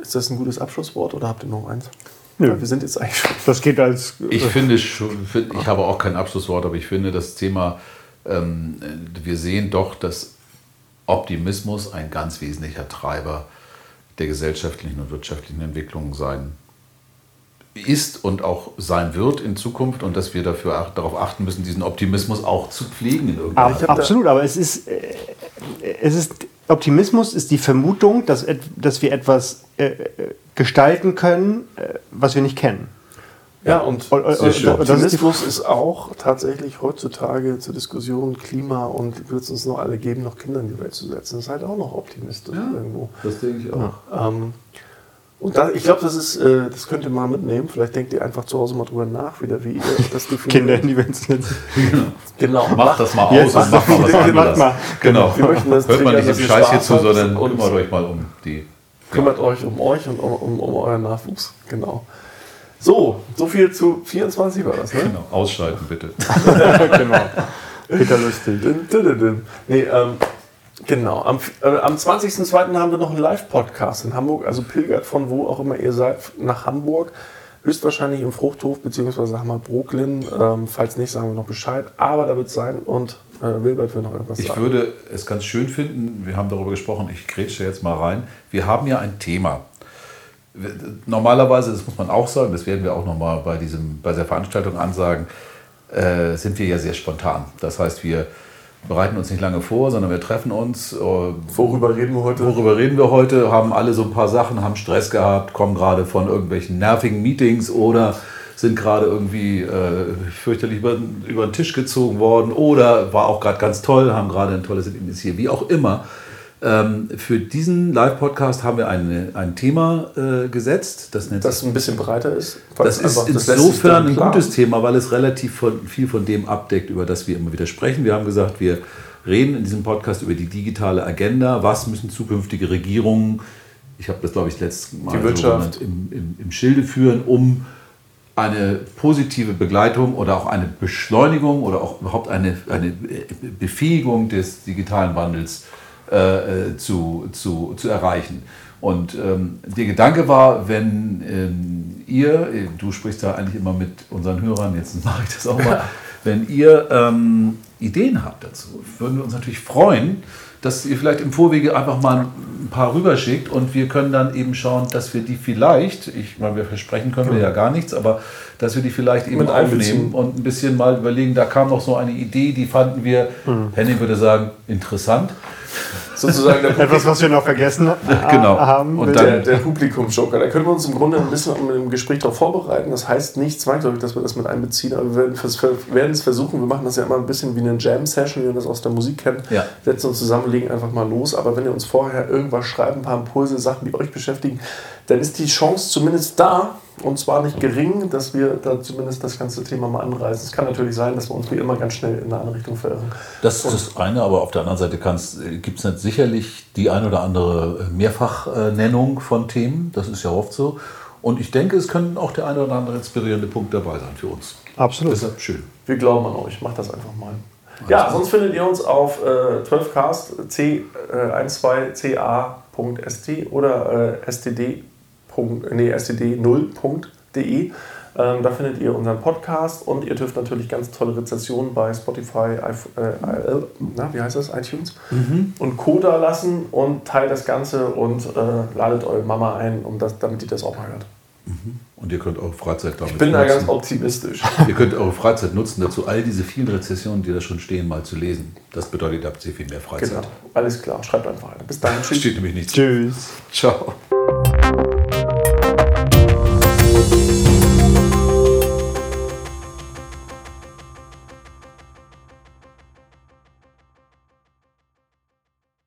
ist das ein gutes Abschlusswort oder habt ihr noch eins? Nö. Wir sind jetzt eigentlich schon. Das geht als. Ich finde schon, ich habe auch kein Abschlusswort, aber ich finde das Thema, ähm, wir sehen doch, dass Optimismus ein ganz wesentlicher Treiber der gesellschaftlichen und wirtschaftlichen Entwicklung sein ist und auch sein wird in Zukunft und dass wir dafür darauf achten müssen, diesen Optimismus auch zu pflegen. In Ab, absolut, aber es ist, äh, es ist, Optimismus ist die Vermutung, dass, dass wir etwas äh, gestalten können, äh, was wir nicht kennen. Ja, und, und, und, Optimismus ist auch tatsächlich heutzutage zur Diskussion Klima und wird es uns noch alle geben, noch Kinder in die Welt zu setzen. Das ist halt auch noch optimistisch ja, irgendwo. Das denke ich auch. Ja, ähm, und da, ich glaube, das ist, äh, das könnt ihr mal mitnehmen. Vielleicht denkt ihr einfach zu Hause mal drüber nach, wieder wie ihr das definiert. Kinder in die Welt setzen. genau. Macht das mal aus Jetzt und macht mal was anderes. Mal. Genau. Wir möchten das Hört man nicht dem Scheiß hier zu, sondern kümmert euch mal um die. Kümmert euch um euch und um, um, um euren Nachwuchs. Genau. So, so viel zu 24 war das, ne? Genau, ausschalten bitte. genau. Peter Lustig. Nee, ähm, genau. Am, äh, am 20.02. haben wir noch einen Live-Podcast in Hamburg. Also pilgert von wo auch immer ihr seid nach Hamburg. Höchstwahrscheinlich im Fruchthof, beziehungsweise sag mal Brooklyn. Ähm, falls nicht, sagen wir noch Bescheid. Aber da wird es sein und äh, Wilbert will noch etwas ich sagen. Ich würde es ganz schön finden, wir haben darüber gesprochen, ich grätsche jetzt mal rein. Wir haben ja ein Thema. Normalerweise, das muss man auch sagen, das werden wir auch nochmal bei, bei dieser Veranstaltung ansagen, äh, sind wir ja sehr spontan. Das heißt, wir bereiten uns nicht lange vor, sondern wir treffen uns. Äh, worüber reden wir heute? Worüber reden wir heute? Haben alle so ein paar Sachen, haben Stress gehabt, kommen gerade von irgendwelchen nervigen Meetings oder sind gerade irgendwie äh, fürchterlich über, über den Tisch gezogen worden oder war auch gerade ganz toll, haben gerade ein tolles Erlebnis hier, wie auch immer. Ähm, für diesen Live-Podcast haben wir eine, ein Thema äh, gesetzt, das, nennt das ein bisschen breiter ist. Das ist insofern ein gutes Thema, weil es relativ von, viel von dem abdeckt, über das wir immer wieder sprechen. Wir haben gesagt, wir reden in diesem Podcast über die digitale Agenda. Was müssen zukünftige Regierungen, ich habe das glaube ich letztes Mal die Wirtschaft. So im, im, im Schilde führen, um eine positive Begleitung oder auch eine Beschleunigung oder auch überhaupt eine, eine Befähigung des digitalen Wandels zu äh, zu, zu, zu erreichen. Und ähm, der Gedanke war, wenn ähm, ihr, du sprichst da eigentlich immer mit unseren Hörern, jetzt mache ich das auch mal, wenn ihr ähm, Ideen habt dazu, würden wir uns natürlich freuen, dass ihr vielleicht im Vorwege einfach mal ein paar rüberschickt und wir können dann eben schauen, dass wir die vielleicht, ich meine, wir versprechen können wir ja gar nichts, aber dass wir die vielleicht eben Mit aufnehmen und ein bisschen mal überlegen, da kam noch so eine Idee, die fanden wir, mhm. Henning würde sagen, interessant sozusagen der Etwas, was wir noch vergessen genau. haben. Und dann, der, der Publikumsjoker. Da können wir uns im Grunde ein bisschen im Gespräch darauf vorbereiten. Das heißt nicht zwangsläufig, dass wir das mit einbeziehen, aber wir werden es versuchen. Wir machen das ja immer ein bisschen wie eine Jam-Session, wie man das aus der Musik kennt. Ja. Setzen uns zusammen, legen einfach mal los. Aber wenn ihr uns vorher irgendwas schreibt, ein paar Impulse, Sachen, die euch beschäftigen, dann ist die Chance zumindest da, und zwar nicht gering, dass wir da zumindest das ganze Thema mal anreißen. Es kann natürlich sein, dass wir uns wie immer ganz schnell in eine andere Richtung verirren. Das ist das eine, aber auf der anderen Seite gibt es sicherlich die ein oder andere Mehrfachnennung von Themen. Das ist ja oft so. Und ich denke, es können auch der eine oder andere inspirierende Punkt dabei sein für uns. Absolut. Deshalb schön. Wir glauben an euch. Macht das einfach mal. Ja, sonst findet ihr uns auf äh, 12cast c12ca.st äh, oder äh, std. Nee, std 0. Ähm, da findet ihr unseren Podcast und ihr dürft natürlich ganz tolle Rezessionen bei Spotify, äh, na, wie heißt das, iTunes mhm. und Co. da lassen und teilt das Ganze und äh, ladet eure Mama ein, um das, damit die das auch mal hört. Mhm. Und ihr könnt eure Freizeit damit Ich bin nutzen. da ganz optimistisch. Ihr könnt eure Freizeit nutzen, dazu all diese vielen Rezessionen, die da schon stehen, mal zu lesen. Das bedeutet, ihr habt sehr viel mehr Freizeit. Genau, alles klar. Schreibt einfach ein. Bis dann. Tschüss. Steht nämlich nichts. Tschüss. Ciao.